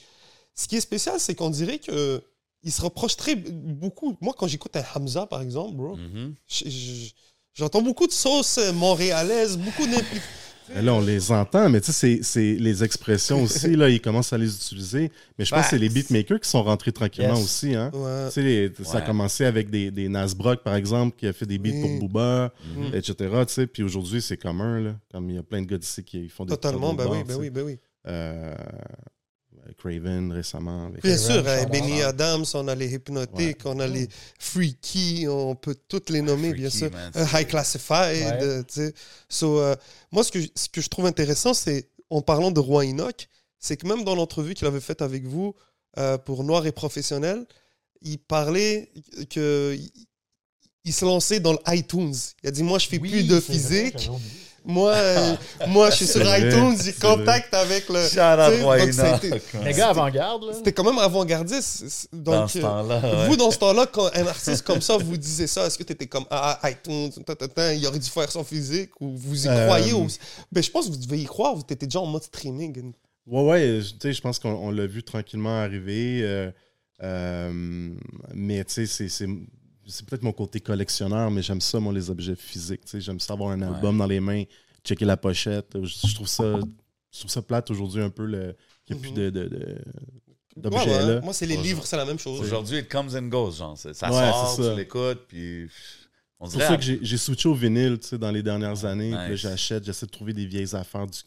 ce qui est spécial, c'est qu'on dirait que il se reproche très beaucoup. Moi, quand j'écoute un Hamza, par exemple, bro, Mhm. je- je- j'entends beaucoup de sauces montréalaises, beaucoup d'impli- Mais là, on les entend, mais tu sais, c'est- c'est les expressions aussi, là, ils commencent à les utiliser. Mais je pense que c'est les beatmakers qui sont rentrés tranquillement Yes. aussi. Hein? Ouais. Tu sais, les- ça a commencé avec des, des Nasbrock, par exemple, qui a fait des beats Oui. pour Booba, Mhm. etc. Tu sais, puis aujourd'hui, c'est commun. Là, comme il y a plein de gars d'ici qui font des Totalement, ben prods oui, bars, ben oui, sais. ben oui. Euh, Craven récemment. Avec Bien Craven, sûr, hein. Benny Adams, on a les Hypnotiques, on a les Freaky, on peut toutes les nommer, bien sûr. man, Euh, high Classified, Ouais. euh, tu sais. So, euh, moi, ce que, je- ce que je trouve intéressant, c'est, en parlant de Roi Enoch, c'est que même dans l'entrevue qu'il avait faite avec vous euh, pour Noir et Professionnel, il parlait que il, il se lançait dans l'iTunes. Il a dit, moi, je fais plus de physique. Moi, euh, moi, je suis sur vrai, iTunes, j'ai contact avec le... Les gars avant-garde, là. C'était quand même avant-gardiste. Donc, Dans ce euh, temps-là. ouais. vous, dans ce temps-là, quand un artiste comme ça vous disait ça, est-ce que tu étais comme ah, ah, iTunes, ta, ta, ta, il aurait dû faire son physique ou vous y Euh, croyez ou... ben, Je pense que vous devez y croire, vous étiez déjà en mode streaming. Ouais, ouais, je- tu sais, je pense qu'on on l'a vu tranquillement arriver. euh, euh, mais tu sais, c'est- c'est peut-être mon côté collectionneur, mais j'aime ça, moi, les objets physiques. tu sais, J'aime ça avoir un album dans les mains, checker la pochette. Je, je trouve ça je trouve ça plate aujourd'hui un peu le qu'il n'y a plus de, de- Ouais, ouais, là. Moi, c'est les livres, c'est la même chose. Aujourd'hui, it comes and goes. Genre. C'est- Ça Ouais, sort, ça. tu l'écoutes, puis. On C'est pour ça que j'ai switché au vinyle tu sais, dans les dernières années. Nice. j'achète, j'essaie de trouver des vieilles affaires du,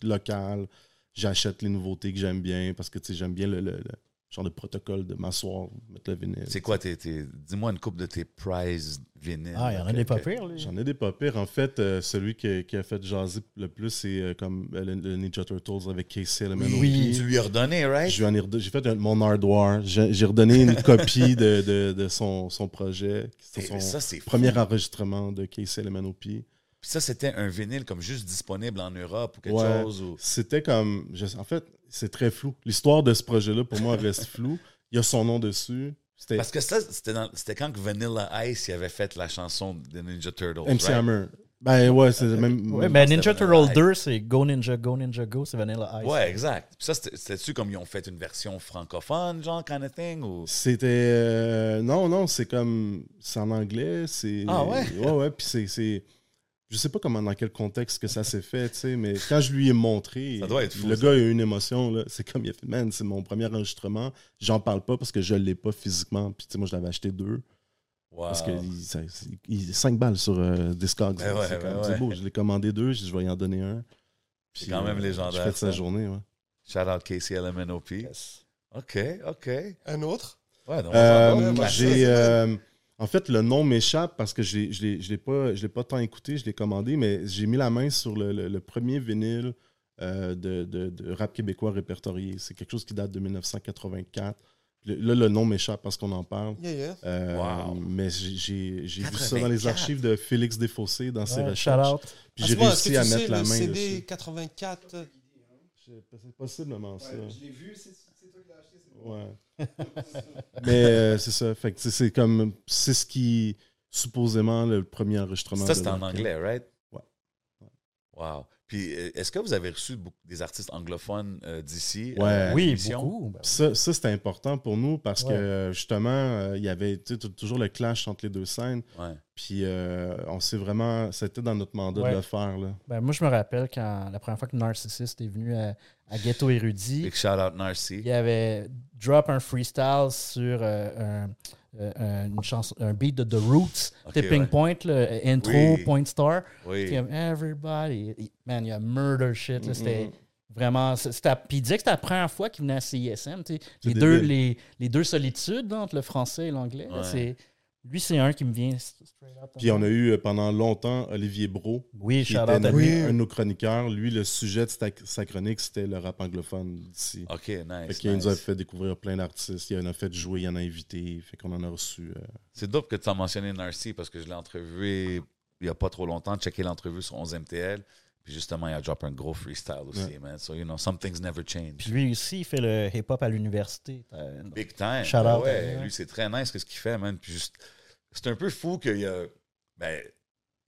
du local. J'achète les nouveautés que j'aime bien parce que tu sais, j'aime bien le, le- le genre de protocole de m'asseoir, mettre le vinyle. C'est quoi, tes, tes- dis-moi une coupe de tes prize vinyles. Ah, il y en a des pas pires, lui. J'en ai des pas pires. En fait, euh, celui qui, qui a fait jaser le plus, c'est euh, comme euh, le, le Ninja Turtles avec Casey Element. Oui. Tu lui as redonné, right? Je lui en ai redon- J'ai fait un- mon hardware. J'ai j'ai redonné une copie de, de- de son, son projet. Son ça, c'est fou. premier enregistrement de Casey Element Puis ça, c'était un vinyle comme juste disponible en Europe ou quelque Ouais. chose. Ou... C'était comme. je- en fait, c'est très flou. L'histoire de ce projet-là, pour moi, reste floue. Il y a son nom dessus. Parce que ça, c'était, quand que Vanilla Ice il avait fait la chanson de Ninja Turtles. MC right? Hammer. Ben ouais, c'est le même. Ouais, ben Ninja Turtle 2, c'est Go Ninja, Go Ninja, Go, c'est Vanilla Ice. Ouais, exact. Puis ça, c'était- c'était-tu comme ils ont fait une version francophone, genre, kind of thing? Ou... C'était. euh, non, non, c'est comme. C'est en anglais. C'est. Ah ouais? Ouais, ouais. Puis c'est. Je sais pas comment, dans quel contexte que ça s'est fait, tu sais, mais quand je lui ai montré, Ça doit être fou, le ça. gars a eu une émotion, là. C'est comme il a fait, man, c'est mon premier enregistrement. J'en parle pas parce que je l'ai pas physiquement. Puis, tu sais, moi, je l'avais acheté deux. Wow. Parce que il, ça- c'est- il- 5 balles sur euh, Discogs. Ben ouais, c'est ben ouais. beau. Je l'ai commandé deux, je vais y en donner un. C'est quand même légendaire, Je fais sa journée, ouais. Shout out Casey LMNOP. OK, OK. Un autre? Ouais, donc, Euh, j'ai, euh, en fait, le nom m'échappe parce que je l'ai- je l'ai je l'ai pas, je l'ai pas tant écouté, je l'ai commandé, mais j'ai mis la main sur le, le- le premier vinyle euh, de, de- de rap québécois répertorié. C'est quelque chose qui date de 1984. Le- Là, le nom m'échappe parce qu'on en parle. Yeah, yeah. Euh, Wow. Mais j'ai- vu ça dans les 84. archives de Félix Desfossés dans ses Ouais, recherches. shout out. Puis À j'ai réussi que à mettre la main CD dessus. 84. euh, C'est possiblement ça. l'ai vu, c'est qui l'as acheté. c'est Ouais. Mais euh, c'est ça. Fait que c'est comme. C'est ce qui. Supposément le premier enregistrement. Ça, c'était en anglais, right? Ouais. Wow. Puis, euh, est-ce que vous avez reçu beaucoup des artistes anglophones euh, d'ici? Ouais. à Oui, beaucoup. Ben, Ça, ça c'était important pour nous parce Ouais. que euh, justement, euh, il y avait toujours le clash entre les deux scènes. Ouais. Puis euh, on s'est vraiment. C'était dans notre mandat Ouais. de le faire. Là. ben, moi, je me rappelle quand la première fois que Narcissist est venu à, à Ghetto Érudit, Big shout out Narcy. il y avait drop un freestyle sur euh, un, euh, une chanson, un beat de The Roots, Ok, Tipping ouais. Point, le intro, Oui. Point Star. Oui. Puis comme Everybody, man, il y a murder shit. là, C'était Mhm. vraiment. Puis il disait que c'était la première fois qu'il venait à CISM. Les deux, les, les deux solitudes là, entre le français et l'anglais. là, Ouais. Lui, c'est un qui me vient straight up. Puis on a eu euh, pendant longtemps Olivier Bro, Oui, qui shout était out à lui, lui. Oui. un de nos chroniqueurs. Lui, le sujet de sa, sa chronique, c'était le rap anglophone d'ici. OK, Fait nice. qu'il nous a fait découvrir plein d'artistes. Il en a fait jouer, il en a invité. Fait qu'on en a reçu. euh, C'est dope que tu as mentionné Narcy parce que je l'ai entrevué il n'y a pas trop longtemps, checké l'entrevue sur 11 MTL. Puis justement, il a drop un gros freestyle aussi, man. So, you know, some things never change. Puis lui aussi, il fait le hip-hop à l'université. Euh, Big time. Shout Ah out à ouais, lui, ouais. lui, c'est très nice ce qu'il fait, man. Puis juste, c'est un peu fou qu'il y a ben,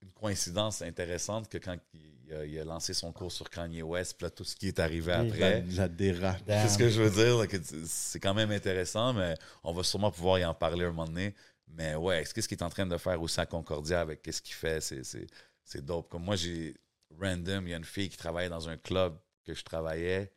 une coïncidence intéressante que quand il a, il a lancé son cours sur Kanye West, puis là, tout ce qui est arrivé après. la, la dérape. Damn. C'est ce que je veux dire, c'est quand même intéressant, mais on va sûrement pouvoir y en parler un moment donné. Mais ouais, qu'est-ce qu'il est en train de faire aussi à Concordia avec qu'est-ce qu'il fait, c'est- dope. Comme moi, j'ai random, il y a une fille qui travaillait dans un club que je travaillais,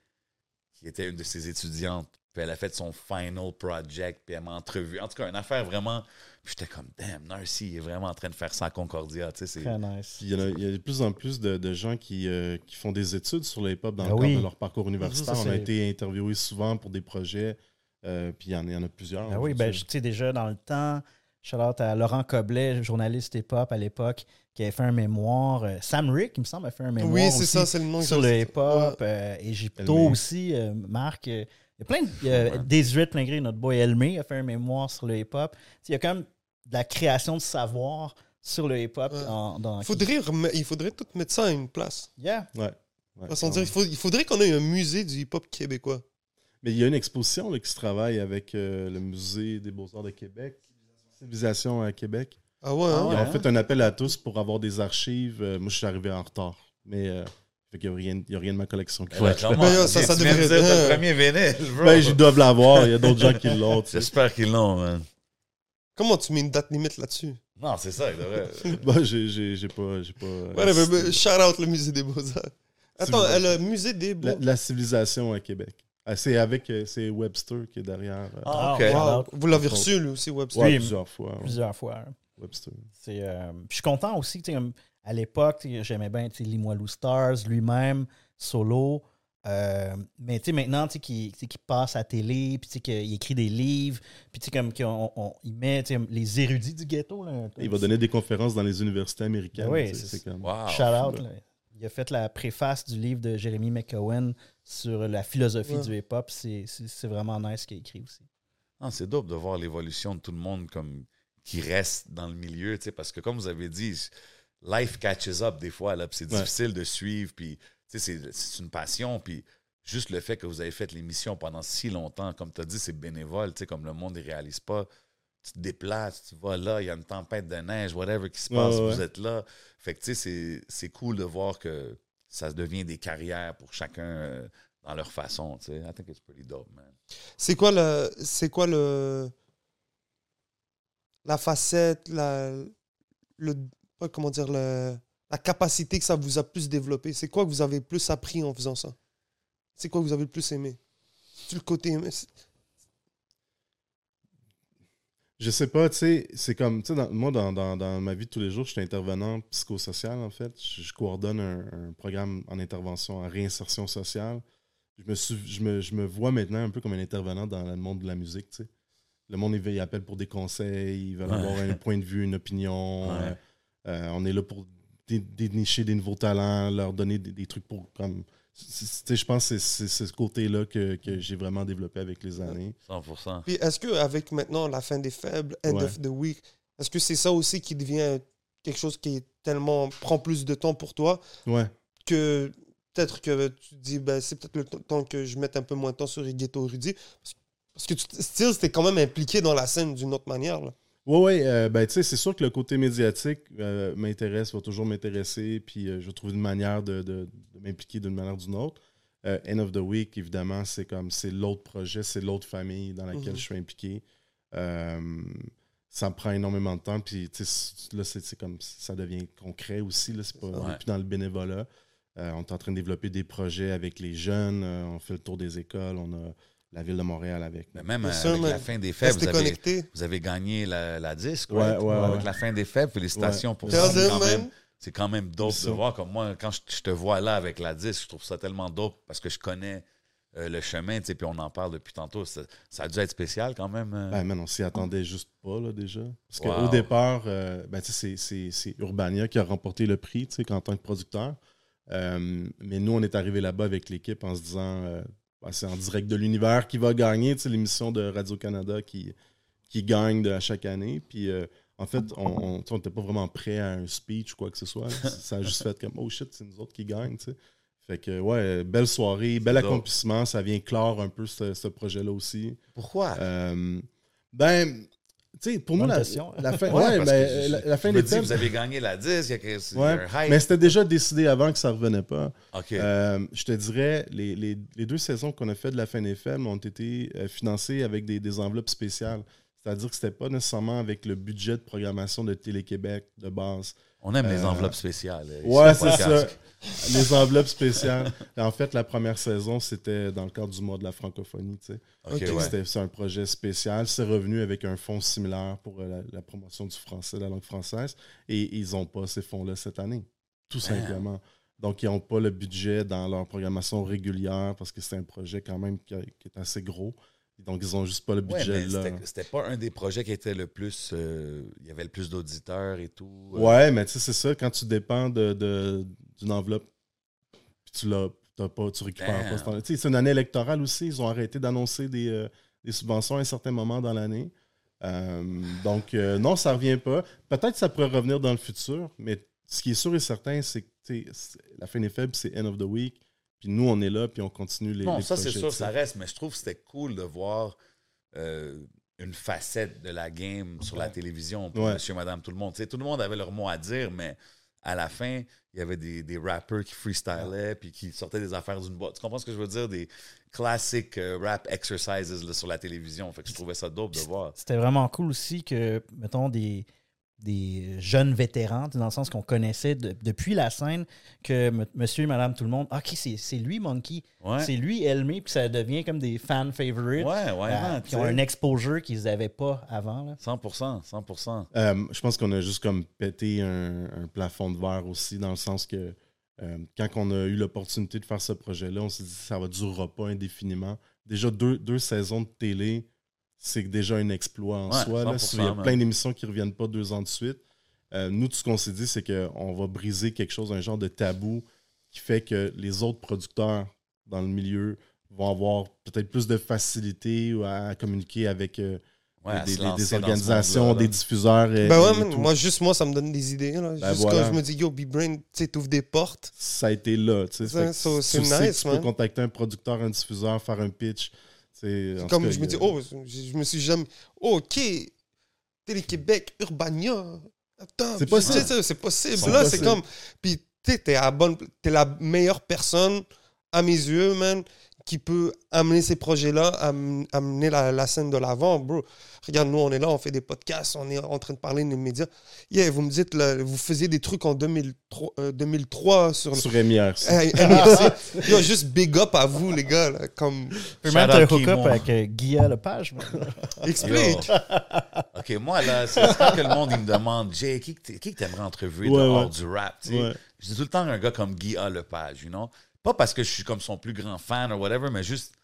qui était une de ses étudiantes. Puis elle a fait son final project, puis elle m'a entrevu. En tout cas, une affaire vraiment. Puis j'étais comme, damn, Narcy, il est vraiment en train de faire ça à Concordia. Tu sais, c'est- Très nice. Puis il y, a, il y a de plus en plus de, de gens qui, euh, qui font des études sur le hip-hop dans Ah le oui. cadre de leur parcours universitaire. Ça, On a été interviewés souvent pour des projets. euh, puis il y, en, il y en a plusieurs. Ben oui, ben, je- tu sais, déjà dans le temps, shout out à Laurent Coblet, journaliste hip-hop à l'époque, qui avait fait un mémoire. euh, Sam Rick, il me semble, a fait un mémoire. Oui, c'est aussi ça, c'est le nom Sur j'ai- le hip-hop. Ouais. euh, Égypto Elmé. aussi, euh, Marc. Il y a plein de. Plein gré, notre boy Elmé, a fait un mémoire sur le hip-hop. Il y a quand même de la création de savoir sur le hip-hop. Ouais. en- dans, Il faudrait, il faudrait tout mettre ça à une place. Yeah. Ouais. Ouais. Façon de dire, il, faut- il faudrait qu'on ait un musée du hip-hop québécois. Mais il y a une exposition là, qui se travaille avec euh, le Musée des Beaux-Arts de Québec, Civilisation à Québec. Ah ouais? Ouais, Ils hein? ont fait un appel à tous pour avoir des archives. Euh, moi, je suis arrivé en retard. Mais euh, fait qu'il n'y a, rien- il y a rien de ma collection qui Ben, va être là. clairement, Mais, ça- ça devrait- dire, euh, premier vinyle, bro. Ben, ils doivent l'avoir. Il y a d'autres gens qui l'ont. J'espère qu'ils l'ont, man. Comment tu mets une date limite là-dessus? Non, c'est ça, il devrait. Bon, j'ai pas. j'ai pas euh, Ouais, mais, assisté. mais, shout out le musée des Beaux-Arts. Attends, euh, le musée des Beaux la, la civilisation à Québec. Ah, c'est avec euh, c'est Webster qui est derrière. Ah, ok. wow. Wow. Vous l'avez reçu, lui aussi, Webster. Oui, plusieurs fois. ouais, Plusieurs fois. hein. Webster. Euh, je suis content aussi, tu sais, comme à l'époque, j'aimais bien tu sais, Limoilou Stars, lui-même, solo. Euh, mais tu sais, maintenant, tu sais, passe à la télé, puis tu sais, qu'il écrit des livres, puis tu sais, comme qu'on on- il met tu sais, les érudits du ghetto. Là, Il va donner des conférences dans les universités américaines. Oui, c'est- comme. Wow. Shout out. là. Il a fait la préface du livre de Jeremy McCowen sur la philosophie Ouais. du hip-hop. C'est vraiment nice ce qu'il a écrit aussi. C'est dope de voir l'évolution de tout le monde comme qui reste dans le milieu, tu sais, parce que comme vous avez dit, life catches up des fois, là, puis c'est Ouais. difficile de suivre, puis c'est c'est une passion, puis juste le fait que vous avez fait l'émission pendant si longtemps, comme tu as dit, c'est bénévole, comme le monde ne réalise pas. Tu te déplaces, tu vas là, il y a une tempête de neige, whatever qui se passe, ouais, vous êtes là. Fait que tu sais, c'est- c'est cool de voir que ça devient des carrières pour chacun euh, dans leur façon, tu sais. I think it's pretty dope, man. C'est quoi le. C'est quoi le. La facette, la. Le. Pas Comment dire, le, la capacité que ça vous a plus développé? C'est quoi que vous avez plus appris en faisant ça? C'est quoi que vous avez le plus aimé? C'est le côté Je sais pas, tu sais, c'est comme, tu sais, moi, dans, dans- dans ma vie de tous les jours, je suis intervenant psychosocial, en fait. Je, je coordonne un, un programme en intervention en réinsertion sociale. Je me, suis- je, me, je me vois maintenant un peu comme un intervenant dans le monde de la musique, tu sais. Le monde, il, il appelle pour des conseils, ils veulent Ouais. avoir un point de vue, une opinion. Ouais. euh, on est là pour dé- dénicher des nouveaux talents, leur donner des, des trucs pour, comme... Je pense que c'est ce côté-là que, que j'ai vraiment développé avec les années. 100%. Puis est-ce qu'avec maintenant la fin des faibles, end Ouais. of the week, est-ce que c'est ça aussi qui devient quelque chose qui est tellement. prend plus de temps pour toi? Ouais. que peut-être que tu te dis, ben, c'est peut-être le temps que je mette un peu moins de temps sur les ghettos Rudy. Parce- Parce que tu- still, c'était quand même impliqué dans la scène d'une autre manière. là. Oui, oui. euh, ben, tu sais, c'est sûr que le côté médiatique euh, m'intéresse, va toujours m'intéresser, puis euh, je vais trouver une manière de, de- de m'impliquer d'une manière ou d'une autre. End of the Week, évidemment, c'est comme c'est l'autre projet, c'est l'autre famille dans laquelle Mhm. je suis impliqué. Ça me prend énormément de temps, puis là, c'est comme ça devient concret aussi. Là, c'est pas, Ouais. plus dans le bénévolat. On est en train de développer des projets avec les jeunes. on fait le tour des écoles. On a la ville de Montréal avec. Mais même Bien euh, sûr, avec man. la fin des fêtes, vous avez, vous avez gagné la, la disque. Ouais, right? ouais, Avec ouais. la fin des fêtes, félicitations pour ça. C'est quand, même, quand même dope C'est de voir. Comme moi, quand je, je te vois là avec la disque, je trouve ça tellement dope parce que je connais euh, le chemin, tu sais, puis on en parle depuis tantôt. Ça, ça a dû être spécial quand même. euh. Ben, man, on s'y attendait juste pas, là, déjà. Parce Wow. qu'au départ, euh, ben, tu sais, c'est- c'est c'est Urbania qui a remporté le prix, tu sais, en tant que producteur. Euh, mais nous, on est arrivé là-bas avec l'équipe en se disant, euh, ben, c'est en direct de l'univers qui va gagner, tu sais, l'émission de Radio-Canada qui, qui gagne de, à chaque année. Puis, euh, en fait, on n'était pas vraiment prêt à un speech ou quoi que ce soit. ça a juste fait comme, oh shit, c'est nous autres qui gagnent, tu sais. Fait que, ouais, belle soirée, bel accomplissement. Ça vient clore un peu ce, ce projet-là aussi. Pourquoi? Euh, ben, tu sais, pour nous, Bonne la, question. la fin, Ouais, ouais, parce ben, je- la, la fin des dis, thèmes. vous avez gagné la disque, il y a, que- il y a Ouais, un hype. mais c'était déjà décidé avant que ça revenait pas. OK. Euh, je te dirais, les, les- les deux saisons qu'on a fait de la fin des films ont été euh, financées avec des, des enveloppes spéciales. C'est-à-dire que c'était pas nécessairement avec le budget de programmation de Télé-Québec de base. On aime les euh, enveloppes spéciales. euh, Ouais, c'est ça. Les enveloppes spéciales. En fait, la première saison, c'était dans le cadre du mois de la francophonie. tu sais. Ouais. C'était un projet spécial. C'est revenu avec un fonds similaire pour euh, la, la promotion du français, de la langue française. Et ils n'ont pas ces fonds-là cette année, tout simplement. Donc, ils n'ont pas le budget dans leur programmation régulière parce que c'est un projet quand même qui est assez gros. Donc, ils n'ont juste pas le Ouais, budget mais là. c'était- pas un des projets qui était le plus. euh, il y avait le plus d'auditeurs et tout. euh. Ouais, mais tu sais, c'est ça, quand tu dépends de- de- d'une enveloppe, puis tu l'as pas, tu récupères Damn. pas. C'est une année électorale aussi. Ils ont arrêté d'annoncer des, euh, des subventions à un certain moment dans l'année. Donc, non, ça revient pas. Peut-être que ça pourrait revenir dans le futur, mais ce qui est sûr et certain, c'est que la fin des faibles, c'est end of the week. Puis nous, on est là, puis on continue les. Non, les ça, c'est sûr, ça reste, mais je trouve que c'était cool de voir euh, une facette de la game sur la télévision pour Ouais. monsieur, madame, tout le monde. Tu sais, tout le monde avait leur mot à dire, mais à la fin, il y avait des, des rappers qui freestylaient puis qui sortaient des affaires d'une boîte. Tu comprends ce que je veux dire? Des classic euh, rap exercises là, sur la télévision. Fait que je trouvais ça dope de voir. C'était vraiment cool aussi que, mettons, des, des jeunes vétérans, dans le sens qu'on connaissait de- depuis la scène, que m- monsieur et madame tout le monde, OK, c'est c'est lui, Monkey. Ouais. C'est lui, Elmé, puis ça devient comme des fan favorites. Ouais, ouais, Euh, tu ont un exposure qu'ils n'avaient pas avant. Là. 100%, 100%. Euh, je pense qu'on a juste comme pété un, un plafond de verre aussi, dans le sens que euh, quand on a eu l'opportunité de faire ce projet-là, on s'est dit que ça ne durera pas indéfiniment. Déjà, deux, deux saisons de télé, c'est déjà un exploit en Ouais, soi. là. 100%, Il y a plein d'émissions qui ne reviennent pas deux ans de suite. Euh, nous, tout ce qu'on s'est dit, c'est qu'on va briser quelque chose, un genre de tabou qui fait que les autres producteurs dans le milieu vont avoir peut-être plus de facilité à communiquer avec euh, Ouais, des, organisations, des diffuseurs. Et, Ben ouais, et man, tout. moi, juste moi, ça me donne des idées. Là. Ben juste voilà. quand je me dis, yo, B-Brain, tu sais, t'ouvres des portes. ça a été là. sais. C'est sais nice, que tu peux contacter un producteur, un diffuseur, faire un pitch. C'est comme je me dis, oh, je, me suis jamais. Oh, ok, Télé-Québec, Urbania. Attends, C'est possible. C'est possible. Là, c'est comme. Puis, tu. T'es la meilleure personne, à mes yeux, man, qui peut amener ces projets-là, am- amener la, la scène de l'avant, bro. Regarde, nous, on est là, on fait des podcasts, on est en train de parler des médias. Yeah, vous me dites, là, vous faisiez des trucs en 2003, euh, 2003 sur. Sur MIRC. MRC. Yo, juste big up à vous, les gars. là, comme... Tu peux même te hook up Kimon. avec euh, Guilla Lepage. moi. Explique. Yo. OK, moi, là, c'est quand que le monde il me demande, Jay, qui qui t'aimerais entrevuer Ouais, dehors ouais. du rap? tu sais? Ouais. Je dis tout le temps un gars comme Guy A. Lepage, you know? Pas parce que je suis comme son plus grand fan ou whatever, mais juste,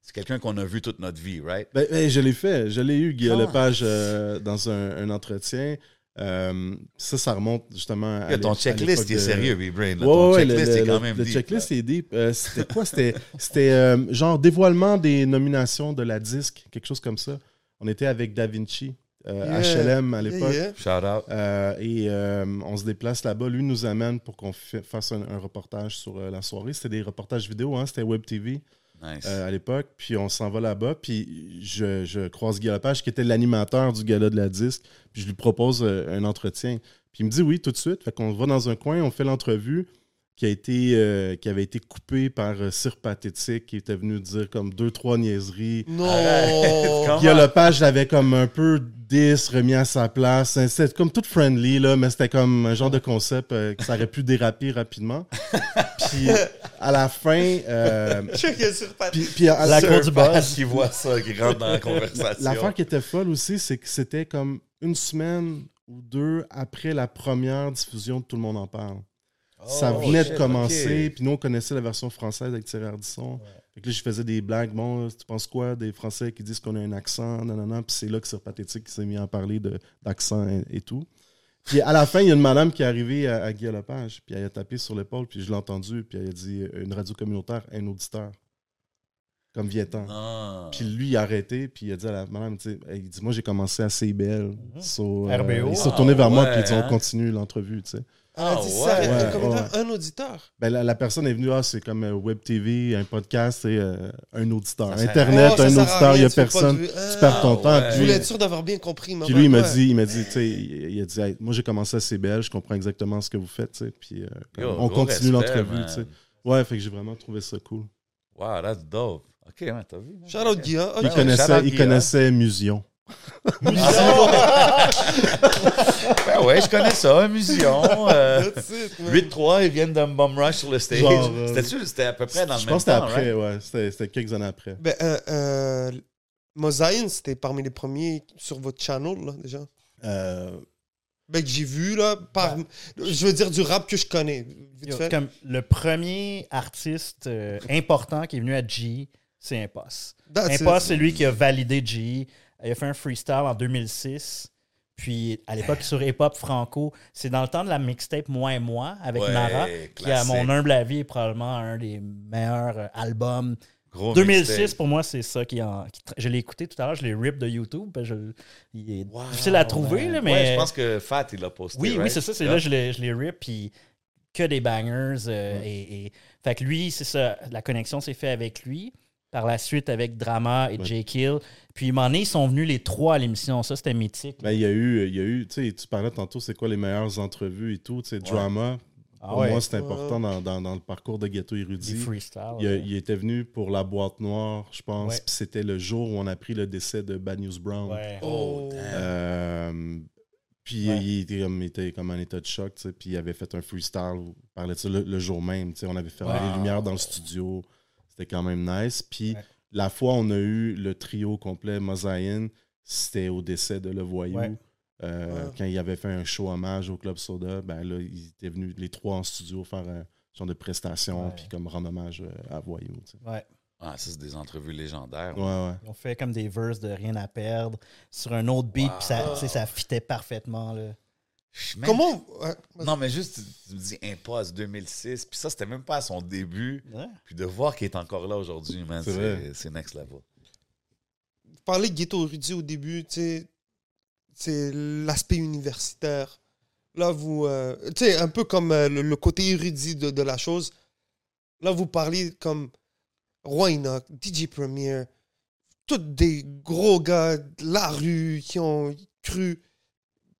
c'est quelqu'un qu'on a vu toute notre vie, right? Ben, ben, je l'ai fait. Je l'ai eu, Guillaume Ah. Lepage, euh, dans un, un entretien. Euh, ça, ça remonte justement à. Ton checklist, est de- sérieux, B-Brain. Ouais, ton ouais, checklist le, est le- quand même le deep, checklist là. est deep. Euh, c'était quoi? C'était, c'était euh, genre dévoilement des nominations de la disque, quelque chose comme ça. On était avec Da Vinci, euh, Yeah. HLM à Yeah, l'époque. yeah. Shout out. Euh, et euh, on se déplace là-bas. Lui nous amène pour qu'on fa- fasse un, un reportage sur euh, la soirée. C'était des reportages vidéo, hein, c'était Web TV. Nice. euh, à l'époque. Puis on s'en va là-bas. Puis je, je croise Guy Lepage, qui était l'animateur du gala de la disque. Puis je lui propose euh, un entretien. Puis il me dit oui tout de suite. Fait qu'on va dans un coin, on fait l'entrevue qui a été euh, qui avait été coupée par euh, Sir Pathétique qui était venu dire comme deux trois niaiseries. Non. Comment? Guy Lepage l'avait comme un peu 10 remis à sa place. C'était comme tout friendly, là, mais c'était comme un genre de concept euh, que ça aurait pu déraper rapidement. puis à la fin, euh, puis, puis à La cour du qui voit ça, qui rentre dans la conversation. L'affaire qui était folle aussi, c'est que c'était comme une semaine ou deux après la première diffusion de Tout le monde en parle. Ça Oh, venait shit, de commencer, puis nous, on connaissait la version française avec Thierry Ardisson. Fait que là, je faisais des blagues. Bon, tu penses quoi des Français qui disent qu'on a un accent, nanana. Puis c'est là que Sir Pathétique qui s'est mis à parler d'accent et, et tout. Puis à la fin, il y a une madame qui est arrivée à, à Guy Lepage, puis elle a tapé sur l'épaule, puis je l'ai entendu, puis elle a dit euh, une radio communautaire, un auditeur. Comme Vietan. Ah. Puis lui, il a arrêté, puis il a dit à la madame, tu sais, il dit, moi, j'ai commencé à CIBL. So, euh, RBO. il s'est retourné vers moi, Ah, puis il dit, ouais, on hein? continue l'entrevue, tu sais. Elle a Ah, dit ouais. ça, Ouais, comme ouais. un auditeur. Ben, la, la personne est venue, ah, c'est comme euh, Web TV, un podcast et euh, un auditeur. Ça Internet, Oh, un auditeur, il n'y a personne. Tu Ah, perds ton temps. ouais. Je voulais être sûr d'avoir bien compris. puis lui, il m'a ouais. dit, il m'a dit, tu sais, il il a dit, Hey, moi j'ai commencé à CBL, je comprends exactement ce que vous faites, tu sais. Puis euh, Yo, on continue l'entrevue, tu sais. Ouais, fait que j'ai vraiment trouvé ça cool. Wow, that's dope. OK, t'as vu? Shout out Guy, hein? Il connaissait, shout Musion. Ben ouais, je connais ça, Musion. Euh, That's it, man. 8-3, ils viennent d'un bum rush sur le stage. Euh, C'était-tu, c'était à peu près dans le Je même pense que c'était temps, après, right? ouais. C'était quelques années après. Ben, euh, euh, Mosaïen, c'était parmi les premiers sur votre channel, là, déjà? Euh, Ben, que j'ai vu, là, par... Je veux dire, du rap que je connais, vite Yo, fait. Comme le premier artiste euh, important qui est venu à G, c'est Impost. That's. Impost, c'est lui qui a validé G. Il a fait un freestyle en 2006. Puis à l'époque sur Hip Hop Franco, c'est dans le temps de la mixtape Moi et Moi avec Ouais, Nara, qui à mon humble avis est probablement un des meilleurs euh, albums. Gros 2006 mixtape. pour moi c'est ça qui en. qui je l'ai écouté tout à l'heure, je l'ai rip de YouTube. je- il est Wow, difficile à trouver là, mais Ouais, je pense que Fat, il l'a posté. oui, oui, c'est ça. C'est là je l'ai, je l'ai rip, puis que des bangers. euh, et, et- Fait que lui, c'est ça. La connexion s'est faite avec lui. Par la suite, avec Drama et. Jake Hill. Puis, à un moment donné, ils sont venus les trois à l'émission. Ça, c'était mythique. ben, il y a eu, il y a eu, tu sais, tu parlais tantôt, c'est quoi les meilleures entrevues et tout, tu sais, drama. Ah Pour ouais, moi, c'est important dans, dans- dans le parcours de Ghetto du Érudit. freestyle. Il, ouais. il était venu pour la boîte noire, je pense. Puis c'était le jour où on a appris le décès de Bad News Brown. Ouais. Oh, Oh. damn. Euh, puis Ouais. il, était comme, il était comme en état de choc, tu sais, puis il avait fait un freestyle, où il parlait de ça le, le jour même. tu sais, On avait fermé Wow. les lumières dans le studio. C'était quand même nice. Puis Ouais. La fois où on a eu le trio complet Mosaïen, c'était au décès de Le Voyou. Ouais. Euh, Ouais. Quand il avait fait un show hommage au Club Soda, ben là, ils étaient venus les trois en studio faire un genre de prestation, Ouais. puis comme rendre hommage euh, à Voyou. Ouais. Ah, ça, c'est des entrevues légendaires. Ouais, ouais. Ils ont fait comme des verses de rien à perdre sur un autre beat, Wow. puis ça, tu sais, ça fitait parfaitement. Là. Même- Comment... Non, mais juste, tu- me dis Impost 2006, puis ça, c'était même pas à son début. Ouais. Puis de voir qu'il est encore là aujourd'hui, man, C'est next level. Vous parlez de ghetto érudit au début, tu sais, c'est l'aspect universitaire. Là, vous, euh, tu sais, un peu comme euh, le, le côté érudit de, de la chose. Là, vous parlez comme Roy Enoch, DJ Premier, tous des gros gars de la rue qui ont cru.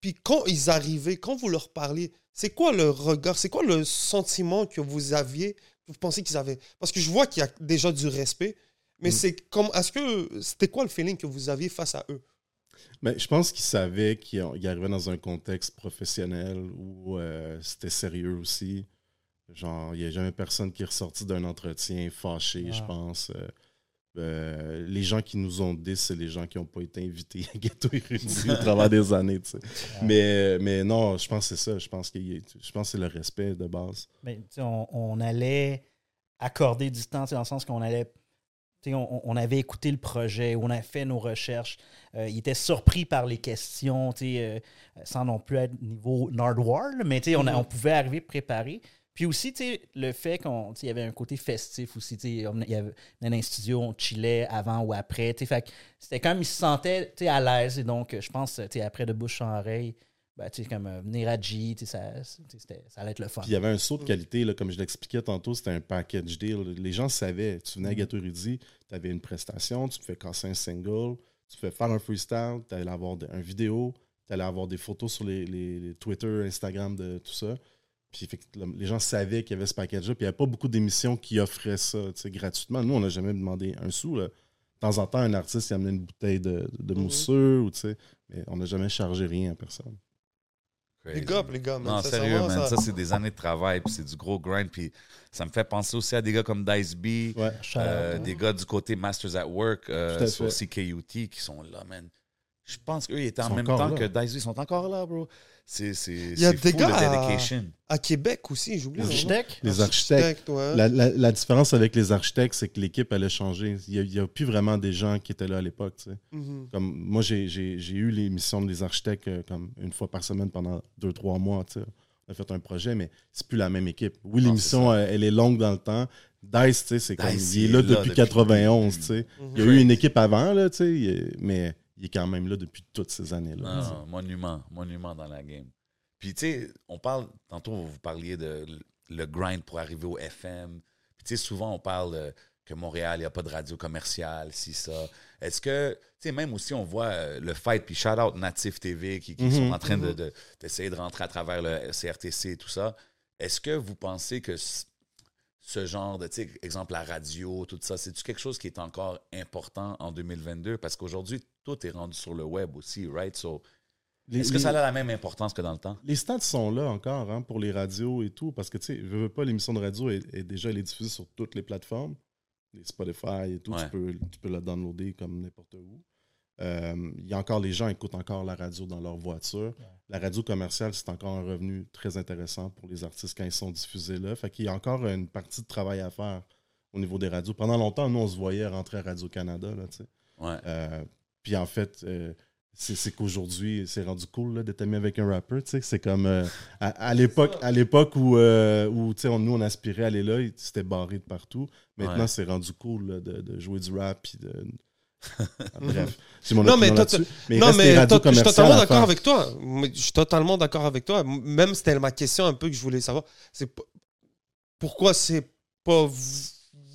Puis quand ils arrivaient, quand vous leur parliez, c'est quoi le regard, c'est quoi le sentiment que vous aviez, que vous pensez qu'ils avaient? Parce que je vois qu'il y a déjà du respect, mais Mm. c'est comme, est-ce que c'était quoi le feeling que vous aviez face à eux? Mais je pense qu'ils savaient qu'ils arrivaient dans un contexte professionnel où euh, c'était sérieux aussi. Genre, il n'y a jamais personne qui est ressorti d'un entretien fâché, Ah. je pense. Euh, euh, les gens qui nous ont dit, c'est les gens qui n'ont pas été invités à Ghetto Érudit au travers des années. tu sais. Mais, mais non, je pense que c'est ça. Je pense, a- je pense que c'est le respect de base. Mais, sais, on, on allait accorder du temps, dans le sens qu'on allait. On, on avait écouté le projet, on a fait nos recherches. Euh, il était surpris par les questions, euh, sans non plus être niveau Nardwar, mais on, a- on pouvait arriver préparé. Puis aussi, tu sais, le fait qu'on, il y avait un côté festif aussi. tu sais, on- Il y avait on allait dans les studios, on chillait avant ou après. tu sais, Fait que c'était comme, il se sentait tu sais, à l'aise. Et donc, je pense, tu sais, après de bouche en oreille, ben, tu sais, comme euh, venir à G, tu sais, ça, ça allait être le fun. Puis il y avait un saut de qualité, là, comme je l'expliquais tantôt, c'était un package deal. Les gens savaient. Tu venais à Gatoridi, tu avais une prestation, tu pouvais casser un single, tu pouvais faire un freestyle, tu allais avoir de- un vidéo, tu allais avoir des photos sur les, les- les Twitter, Instagram, de tout ça. Puis fait que le- les gens savaient qu'il y avait ce package-là. Puis il n'y avait pas beaucoup d'émissions qui offraient ça tu sais, gratuitement. Nous, on n'a jamais demandé un sou. là. De temps en temps, un artiste il amenait une bouteille de, de Mhm. mousseux, ou, tu sais, mais on n'a jamais chargé rien à personne. Crazy. Les gars, les gars, man, Non, sérieux, man. ça- Ça, c'est des années de travail, puis c'est du gros grind. Puis ça me fait penser aussi à des gars comme Dice B, Ouais. Euh, des gars du côté Masters at Work euh, sur. CKUT qui sont là, man. Je pense qu'eux ils étaient en même temps là. que Dice B. Ils sont encore là, bro. C'est c'est Il y a des fou, gars à-. À Québec aussi, j'oublie. Les le nom. architectes? Les architectes. ouais. La, la- la différence avec les architectes, c'est que l'équipe, elle a changé. Il n'y a, plus vraiment des gens qui étaient là à l'époque. tu sais. Mhm. Comme, moi, j'ai, eu l'émission des architectes euh, comme une fois par semaine pendant deux, trois mois. tu sais. On a fait un projet, mais c'est plus la même équipe. Oui, l'émission, euh, elle est longue dans le temps. Dice, tu sais, c'est comme, il est là depuis depuis 91. le tu sais. Mhm. Il y a eu une équipe avant, là, tu sais, mais il est quand même là depuis toutes ces années-là. Monument, monument dans la game. Puis, tu sais, on parle, tantôt, vous parliez de le grind pour arriver au FM. Puis, tu sais, souvent, on parle euh, que Montréal, il n'y a pas de radio commerciale, si ça. Est-ce que, tu sais, même aussi, on voit euh, le fight, puis shout out Natif TV qui, qui Mhm, sont en train de- mhm. de- d'essayer de, rentrer à travers le CRTC et tout ça. Est-ce que vous pensez que ce genre de, tu sais, exemple, la radio, tout ça, c'est-tu quelque chose qui est encore important en 2022? Parce qu'aujourd'hui, tout est rendu sur le web aussi, right? So, est-ce que ça a la même importance que dans le temps? Les stats sont là encore hein, pour les radios et tout, parce que tu sais, je veux pas, l'émission de radio est, est déjà elle est diffusée sur toutes les plateformes, les Spotify et tout, Ouais. tu, peux, tu peux la downloader comme n'importe où. Euh, Il y a encore les gens écoutent encore la radio dans leur voiture. La radio commerciale, c'est encore un revenu très intéressant pour les artistes quand ils sont diffusés là. Fait qu'il y a encore une partie de travail à faire au niveau des radios. Pendant longtemps, nous, on se voyait rentrer à Radio-Canada, là, tu sais. Ouais. Euh, puis en fait, euh, c'est qu'aujourd'hui, c'est rendu cool d'être ami avec un rappeur. tu sais. C'est comme euh, à, à l'époque, à l'époque où, où tu sais, on- nous, on aspirait à aller là, c'était barré de partout. Maintenant, Ouais. c'est rendu cool là, de, de jouer du rap. Puis de... Bref, c'est mon Non, mais toi, non, je suis totalement d'accord avec toi. Je suis totalement d'accord avec toi. Même c'était ma question un peu que je voulais savoir. C'est pourquoi c'est pas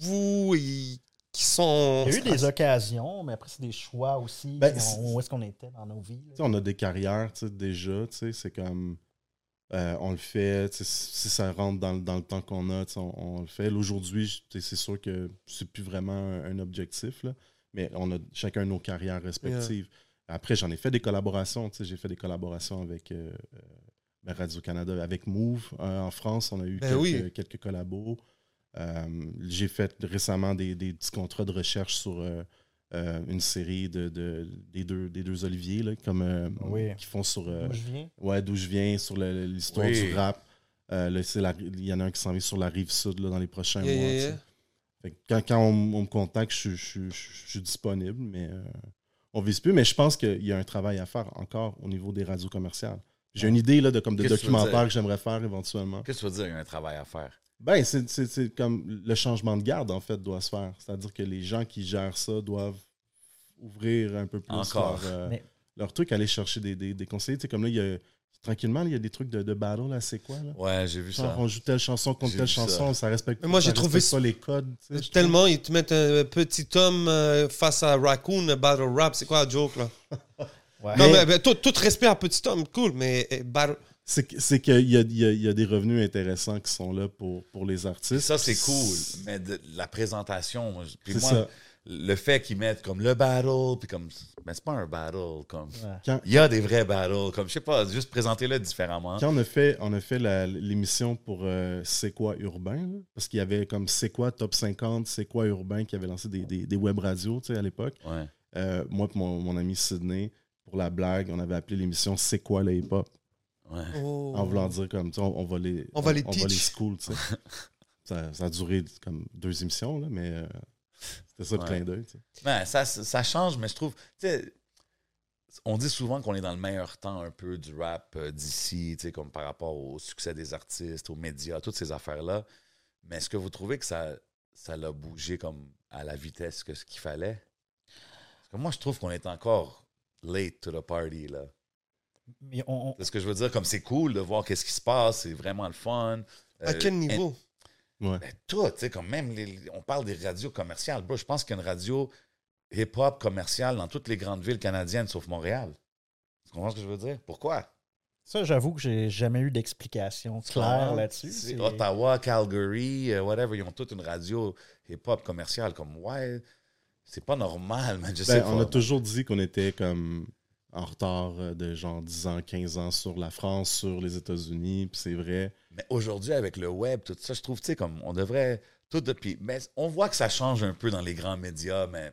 vous et- qui sont. Il y a eu des occasions, mais après, c'est des choix aussi. Ben, où est-ce qu'on était dans nos vies? on a des carrières tu sais, déjà, tu sais, c'est comme euh, on le fait, si ça rentre dans, le- dans le temps qu'on a, on, on le fait. Aujourd'hui, c'est sûr que c'est plus vraiment un, un objectif, là, mais on a chacun nos carrières respectives. Après, j'en ai fait des collaborations, tu sais, j'ai fait des collaborations avec euh, euh, ben, Radio-Canada, avec Move. Euh, en France, on a eu Ben quelques, oui. quelques collabos. Euh, j'ai fait récemment des, des petits contrats de recherche sur euh, euh, une série de, de- des, deux, des deux Olivier, là, comme, euh, Oui. qui font sur euh, D'où je viens? ouais, d'où je viens, sur l'histoire Oui. du rap. Euh, là, c'est la- Il y en a un qui s'en vient sur la rive sud là, dans les prochains Yeah, mois. yeah, yeah. Fait que quand, quand on, on me contacte, je, suis- je suis- je suis disponible, mais euh, on vise plus. Mais je pense qu'il y a un travail à faire encore au niveau des radios commerciales. J'ai une idée là, de, comme de documentaire que j'aimerais faire éventuellement. Qu'est-ce que tu veux dire, il y a un travail à faire? Ben, c'est- comme le changement de garde, en fait, doit se faire. C'est-à-dire que les gens qui gèrent ça doivent ouvrir un peu plus Encore. leur, euh, Mais- leur truc, aller chercher des, des, des conseillers. Tu sais, comme là, il y a, tranquillement, il y a des trucs de, de battle, là, c'est quoi, là? Ouais, j'ai vu Genre, ça. on joue telle chanson contre telle ça. chanson, ça respecte Mais moi, ça j'ai trouvé respecte ça- pas les codes. tu sais, je Tellement, ils te mettent un petit homme euh, face à Raccoon, battle rap. C'est quoi la joke, là? Ouais. Non, Mais- mais, mais tout, tout respect à petit homme, cool, mais euh, battle. C'est que- c'est qu'il y y, a, il y a des revenus intéressants qui sont là pour, pour les artistes. Ça, c'est cool. Mais de- la présentation, moi, puis moi, ça. Le fait qu'ils mettent comme le battle, puis comme. Ben, c'est pas un battle. Comme. Ouais. Il y a des vrais battles. Comme, je sais pas, juste présenter-le différemment. quand on a fait, on a fait la- l'émission pour euh, C'est quoi urbain, là, parce qu'il y avait comme C'est quoi top 50, C'est quoi urbain qui avait lancé des, des, des web radios tu sais, à l'époque. Ouais. Euh, moi et mon, mon ami Sydney, pour la blague, on avait appelé l'émission C'est quoi le hip-hop? Ouais. Oh. En voulant dire comme, tu sais, on, on va les, On va les on va les teach. school, tu sais. ça, ça a duré comme deux émissions, là, mais euh, c'était ça le Ouais. clin d'œil. tu sais. Ben, ça, ça change, mais je trouve. On dit souvent qu'on est dans le meilleur temps un peu du rap euh, d'ici, tu sais, comme par rapport au succès des artistes, aux médias, toutes ces affaires-là. Mais est-ce que vous trouvez que ça, ça l'a bougé comme à la vitesse que ce qu'il fallait? Parce que moi, je trouve qu'on est encore late to the party, là. Mais on- on- C'est ce que je veux dire. Comme c'est cool de voir qu'est-ce qui se passe, c'est vraiment le fun. À Euh, quel niveau? Ouais. Ben, tout, tu sais, comme même, les- on parle des radios commerciales. Bro, je pense qu'il y a une radio hip-hop commerciale dans toutes les grandes villes canadiennes sauf Montréal. Tu comprends ce que je veux dire? Pourquoi? ça, j'avoue que j'ai jamais eu d'explication claire là-dessus. C'est Ottawa, Calgary, euh, whatever, ils ont toute une radio hip-hop commerciale. Comme, ouais, c'est pas normal, man. Je sais Ben, on pas. a toujours dit qu'on était comme en retard euh, de genre 10 ans, 15 ans sur la France, sur les États-Unis, puis c'est vrai. Mais aujourd'hui, avec le web, tout ça, je trouve, tu sais, comme on devrait tout depuis. Mais on voit que ça change un peu dans les grands médias, mais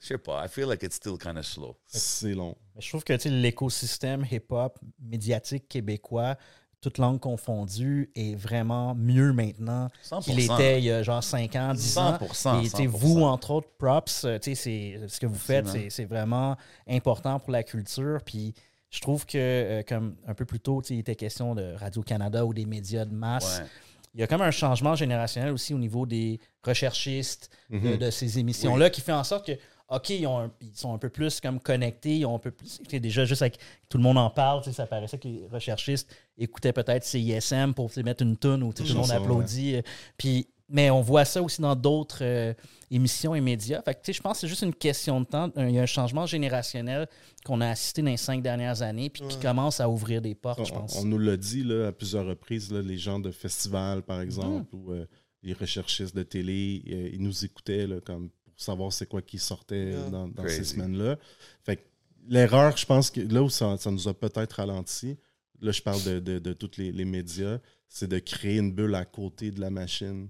je sais pas. I feel like it's still kind of slow. C'est long. Mais je trouve que tu sais, l'écosystème hip-hop médiatique québécois, toute langue confondue, est vraiment mieux maintenant 100%. qu'il était il y a genre 5 ans, 10 ans. 100%. Et tu sais, 100%. vous, entre autres, props, euh, ce que vous faites, c'est vraiment important pour la culture. Puis je trouve que, euh, comme un peu plus tôt, il était question de Radio-Canada ou des médias de masse. Ouais. Il y a comme un changement générationnel aussi au niveau des recherchistes de, Mhm. de ces émissions-là qui fait en sorte que, OK, ils, ont un- ils sont un peu plus comme connectés, ils ont un peu plus. déjà, juste avec tout le monde en parle, ça paraissait que les recherchistes écoutaient peut-être CISM pour mettre une toune où tout le monde applaudit. euh, Puis, mais on voit ça aussi dans d'autres euh, émissions et médias. Fait que, je pense que c'est juste une question de temps. Il y a un changement générationnel qu'on a assisté dans les cinq dernières années, puis qui commence à ouvrir des portes, je On, pense. on nous l'a dit là, à plusieurs reprises, là, les gens de festivals, par exemple, ou euh, les recherchistes de télé, euh, ils nous écoutaient là, comme savoir c'est quoi qui sortait Yeah. dans, ces semaines-là. Fait que l'erreur, je pense que là où ça, ça nous a peut-être ralenti, là je parle de, de, de tous les, les médias, c'est de créer une bulle à côté de la machine.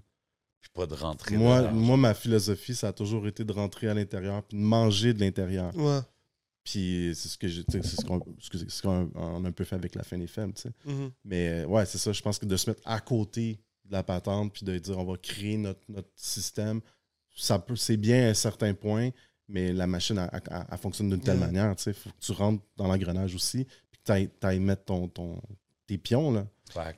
Puis pas de rentrer. Moi, moi, ma philosophie, ça a toujours été de rentrer à l'intérieur puis de manger de l'intérieur. Ouais. Puis c'est ce que je- c'est ce qu'on ce qu'on on a un peu fait avec la fin des femmes, tu sais. Mhm. Mais euh, ouais, c'est ça. Je pense que de se mettre à côté de la patente puis de dire on va créer notre, notre système, ça peut, c'est bien à un certain point, mais la machine, elle, elle- elle fonctionne d'une telle Ouais. manière. Il faut que tu rentres dans l'engrenage aussi puis que tu ailles mettre ton, ton, tes pions. Là.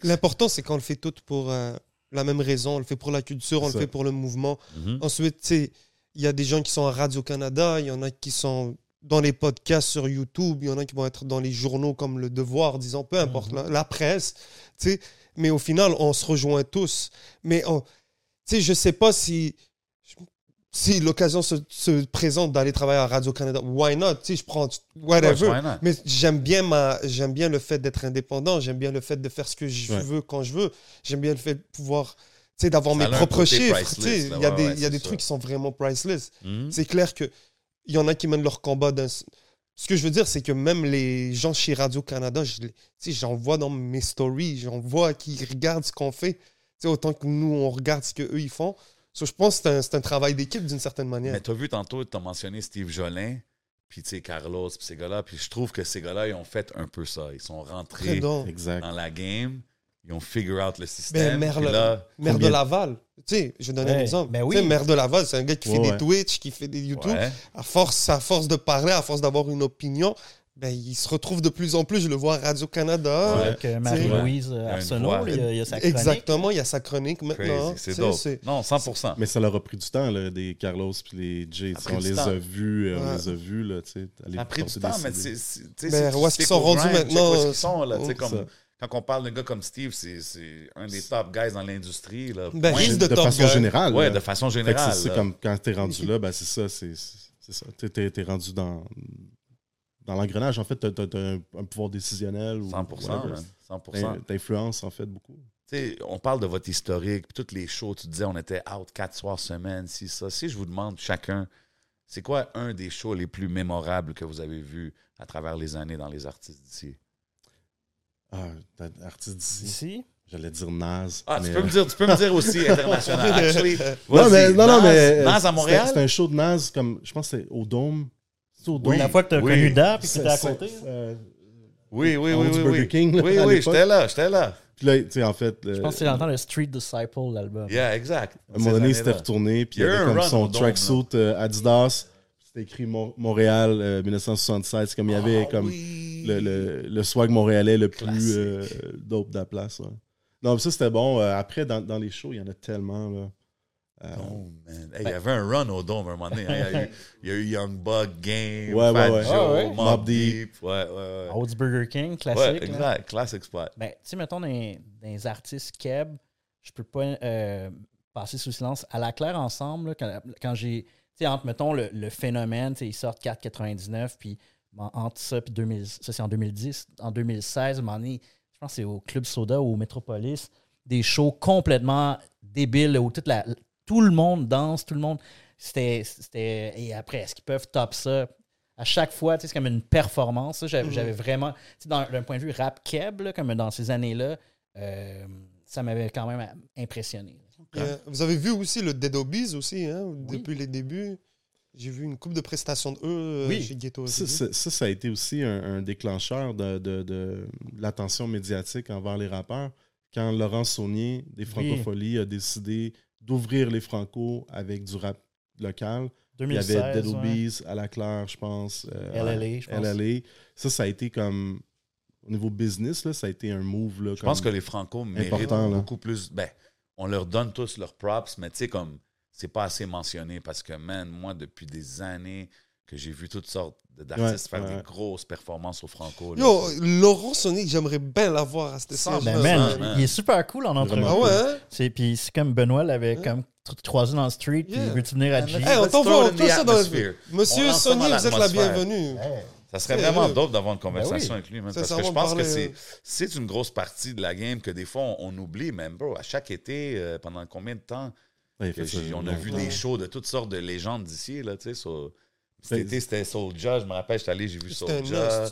L'important, c'est qu'on le fait tout pour euh, la même raison. On le fait pour la culture, on le fait pour le mouvement. Mhm. Ensuite, tu sais, il y a des gens qui sont à Radio-Canada, il y en a qui sont dans les podcasts sur YouTube, il y en a qui vont être dans les journaux comme Le Devoir, disons, peu importe, la, la presse, tu sais. Mais au final, on se rejoint tous. Mais, on- tu sais, je sais pas si, si l'occasion se, se présente d'aller travailler à Radio-Canada. Why not? Sais, je prends whatever. Mais j'aime bien, ma, j'aime bien le fait d'être indépendant, j'aime bien le fait de faire ce que je Ouais. veux quand je veux. J'aime bien le fait de pouvoir, tu sais, d'avoir mes propres chiffres. Il y a des, ouais, y a des trucs qui sont vraiment priceless. Mhm. C'est clair que il y en a qui mènent leur combat d'un. Ce que je veux dire, c'est que même les gens chez Radio-Canada, j'en vois dans mes stories, j'en vois qui regardent ce qu'on fait. Tu sais, autant que nous, on regarde ce qu'eux, ils font. So, je pense que c'est un, c'est un travail d'équipe d'une certaine manière. Mais tu as vu tantôt, tu as mentionné Steve Jolin, puis tu sais, Carlos, puis ces gars-là. Puis je trouve que ces gars-là, ils ont fait un peu ça. Ils sont rentrés dans la game, ils ont figure out le système. Ben, puis Merle- là, Maire Combien- de Laval, tu sais, je donne un Ouais, exemple. ben Tu oui. sais, maire de Laval, c'est un gars qui fait Ouais, des. Twitch, qui fait des YouTube. ouais. À force, à force de parler, à force d'avoir une opinion, ben, il se retrouve de plus en plus. Je le vois à Radio-Canada. Ouais. Avec euh, Marie-Louise euh, Il y a une Arsenault, il y a, il y a sa chronique. Exactement, il y a sa chronique maintenant. C'est Non, 100% Mais ça leur a pris du temps, là, des Carlos puis les Jay. On les a vus, euh, on les a vus, là, tu sais. aller Ça a pris du temps, mais c'est. Ben, où est-ce qu'ils stick sont rendus maintenant, Où est-ce qu'ils euh, sont, là? Tu sais, oh, comme. Quand on parle d'un gars comme Steve, c'est c'est un des top guys dans l'industrie. Ben, de top façon guy. générale. Ouais, là. de façon générale. c'est- comme quand t'es rendu là, ben c'est ça, c'est c'est ça. T'es rendu dans, dans l'engrenage. En fait, t'as- t'as un, un pouvoir décisionnel. ou 100%, whatever. man. 100%. T'in- T'influences, en fait, beaucoup. Tu sais, on parle de votre historique, puis toutes les shows, tu disais on était out quatre soirs semaine, si ça. Si je vous demande chacun, c'est quoi un des shows les plus mémorables que vous avez vus à travers les années dans les artistes d'ici? Ah, t'as artiste d'ici? Ici, J'allais dire Naz. Ah, tu peux, euh, me dire, tu peux me dire aussi international. Actually, Non, mais, non, non, Nas- mais. euh, Nas à Montréal? C'était un show de Naz, comme, je pense que c'était au Dôme. Oui. la fois que tu as oui. connu Da, puis que C'est- tu à côté. euh, Oui, oui, oui, oui. Burger King, là, oui, oui, j'étais là, j'étais là. Puis là, tu sais, en fait. Je pense que c'est dans le Street Disciple, l'album. Yeah, exact. À un moment donné, il s'était retourné, puis il y a avait comme son tracksuit euh, Adidas. C'était écrit Mon- Montréal euh, 1976. C'est comme il y avait Ah comme le, le, le swag montréalais le plus euh, dope de la place. ouais. Non, mais ça c'était bon. Euh, après, dans, dans les shows, il y en a tellement. Là. Oh, man. Hey, il y avait un run au Dome à un moment donné. hein. Il, y a eu, il y a eu Young Buck, Game, Ouais, Fat ouais, ouais. Joe, Ah, ouais. Mobb Mobb Deep. Ouais, ouais, Burger King, Ouais, classique. là. exact. Classic spot. Ben, tu sais, mettons, dans, les- artistes keb, je peux pas euh, passer sous silence. À la claire ensemble, là, quand, quand j'ai. Tu sais, entre, mettons, le, le phénomène, tu sais, ils sortent 4,99, puis en- entre ça, puis 2000, ça, c'est en 2010. En 2016, à un moment donné, je pense que c'est au Club Soda ou au Metropolis, des shows complètement débiles où toute la, tout le monde danse, tout le monde. C'était. c'était- Et après, est-ce qu'ils peuvent top ça? À chaque fois, c'est comme une performance. ça. J'avais vraiment. D'un point de vue rap keb, là, comme dans ces années-là, euh, ça m'avait quand même impressionné. Yeah. Vous avez vu aussi le Dead Obies aussi, hein, Oui. depuis les débuts. J'ai vu une coupe de prestations de eux euh, Oui. chez Ghetto. Ça, ça, ça, ça a été aussi un, un déclencheur de, de- de l'attention médiatique envers les rappeurs. Quand Laurent Saunier, des Francopholies, a décidé d'ouvrir les Franco avec du rap local. Il y 2016. avait Dead ouais. Obies, à la Claire, je pense. euh, LLA, je pense. LLA. Ça, ça a été comme. Au niveau business, là, ça a été un move. Là, Je pense que les Franco méritent beaucoup plus. Ben, on leur donne tous leurs props, mais tu sais, comme, c'est pas assez mentionné parce que, man, moi, depuis des années que j'ai vu toutes sortes d'artistes Ouais, faire ouais. des grosses performances au Franco. là. Yo, Laurent Sonic, j'aimerais bien l'avoir à cette scène. Ben, il est super cool en entrevue. Ah ouais, hein? C'est, puis c'est comme Benoît l'avait Ouais. comme croisé dans le street, puis Yeah. il veut-tu venir à G? Hey, on t'envoie tout ça dans atmosphere. Monsieur Sony, vous êtes la bienvenue. Ça serait vraiment dope d'avoir une Ben conversation oui. avec lui, parce que je pense parler, que c'est, euh. c'est une grosse partie de la game que des fois on, on oublie, même, bro. À chaque été, euh, pendant combien de temps on a vu des shows de toutes sortes de légendes d'ici, là, tu sais. Cet Ben, été, c'était Soulja, je me rappelle, j'étais allé, j'ai vu Soulja.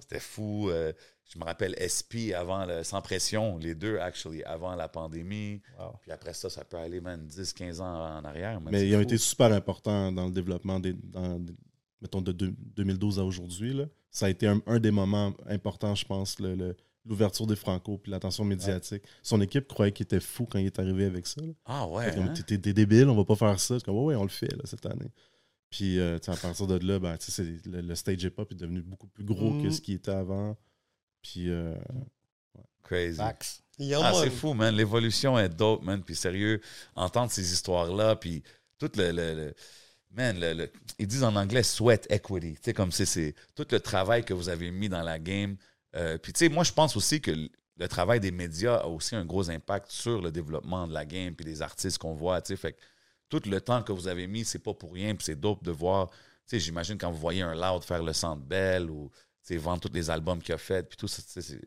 C'était fou. euh, je me rappelle SP avant le, Sans Pression, les deux, actually, avant la pandémie. Wow. Puis après ça, ça peut aller, man, 10, 15 ans en arrière. Mais ils ont été super importants dans le développement des, dans, mettons, de deux- 2012 à aujourd'hui. Ça a été un, un des moments importants, je pense, le- le- l'ouverture des Franco puis l'attention médiatique. Son équipe croyait qu'il était fou quand il est arrivé avec ça. là. Ah ouais. Hein? t'es- débile, on va pas faire ça. Comme, ouais, ouais, on le fait là, cette année. Puis euh, tu sais, à partir de là, ben, tu sais, c'est- le, le stage hip-hop est devenu beaucoup plus gros que Mm. ce qui était avant. Puis euh, Crazy. Facts. Yeah, Ah, c'est fou, man. L'évolution est dope, man. Puis sérieux, entendre ces histoires-là, puis tout le. le- le- man, le- le- ils disent en anglais sweat equity. Tu sais, comme c'est, c'est tout le travail que vous avez mis dans la game. Euh, puis, tu sais, moi, je pense aussi que le travail des médias a aussi un gros impact sur le développement de la game puis des artistes qu'on voit. Tu sais, fait que tout le temps que vous avez mis, c'est pas pour rien. Puis c'est dope de voir. Tu sais, j'imagine quand vous voyez un Loud faire le Centre Bell ou tu sais, vendre tous les albums qu'il a fait, puis tout ça, c'est,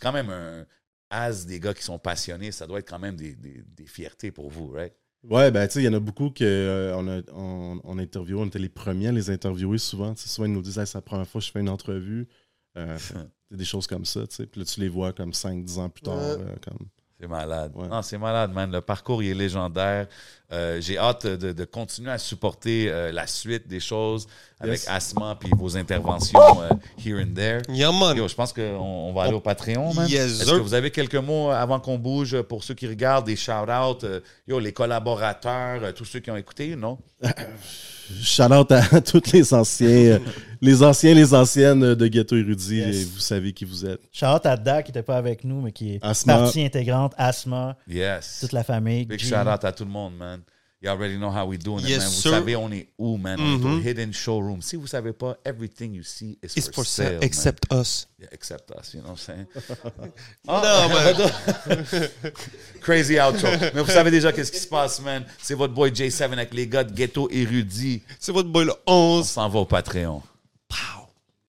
quand même un as des gars qui sont passionnés. Ça doit être quand même des, des, des fiertés pour vous, right? Ouais, ben, tu sais, il y en a beaucoup que euh, on a on, on on était les premiers à les interviewer souvent. Tu sais, souvent, ils nous disent, Hey, c'est la première fois que je fais une entrevue. Euh, c'est des choses comme ça, tu sais. Puis là, tu les vois comme 5-10 ans plus tard. Ouais. euh, comme... C'est malade. Ouais. Non, c'est malade, man. Le parcours, il est légendaire. Euh, J'ai hâte de, de continuer à supporter euh, la suite des choses avec Yes. Asma puis vos interventions euh, here and there. Yeah, man. Yo, je pense qu'on on va aller au Patreon, man. Yes, Est-ce que vous avez quelques mots avant qu'on bouge pour ceux qui regardent, des shout-outs, yo, les collaborateurs, tous ceux qui ont écouté, non? Shout out à tous les anciens, euh, les anciens, les anciennes de Ghetto Érudit. Yes. Vous savez qui vous êtes. Shout-out à Dak qui n'était pas avec nous, mais qui est Asma. partie intégrante. Asma, Yes. toute la famille. Big shout-out à tout le monde, man. You already know how we doing it, Yes, man. Vous savez, on est où, man? On est Mhm. Hidden Showroom. Si vous savez pas, everything you see is It's for, for sale, sale, man. except us. Yeah, except us, you know what I'm saying? Non, man. Crazy outro. Mais vous savez déjà qu'est-ce qui se passe, man? C'est votre boy J7 avec les gars de Ghetto Érudit. C'est votre boy le On 11. s'en va au Patreon.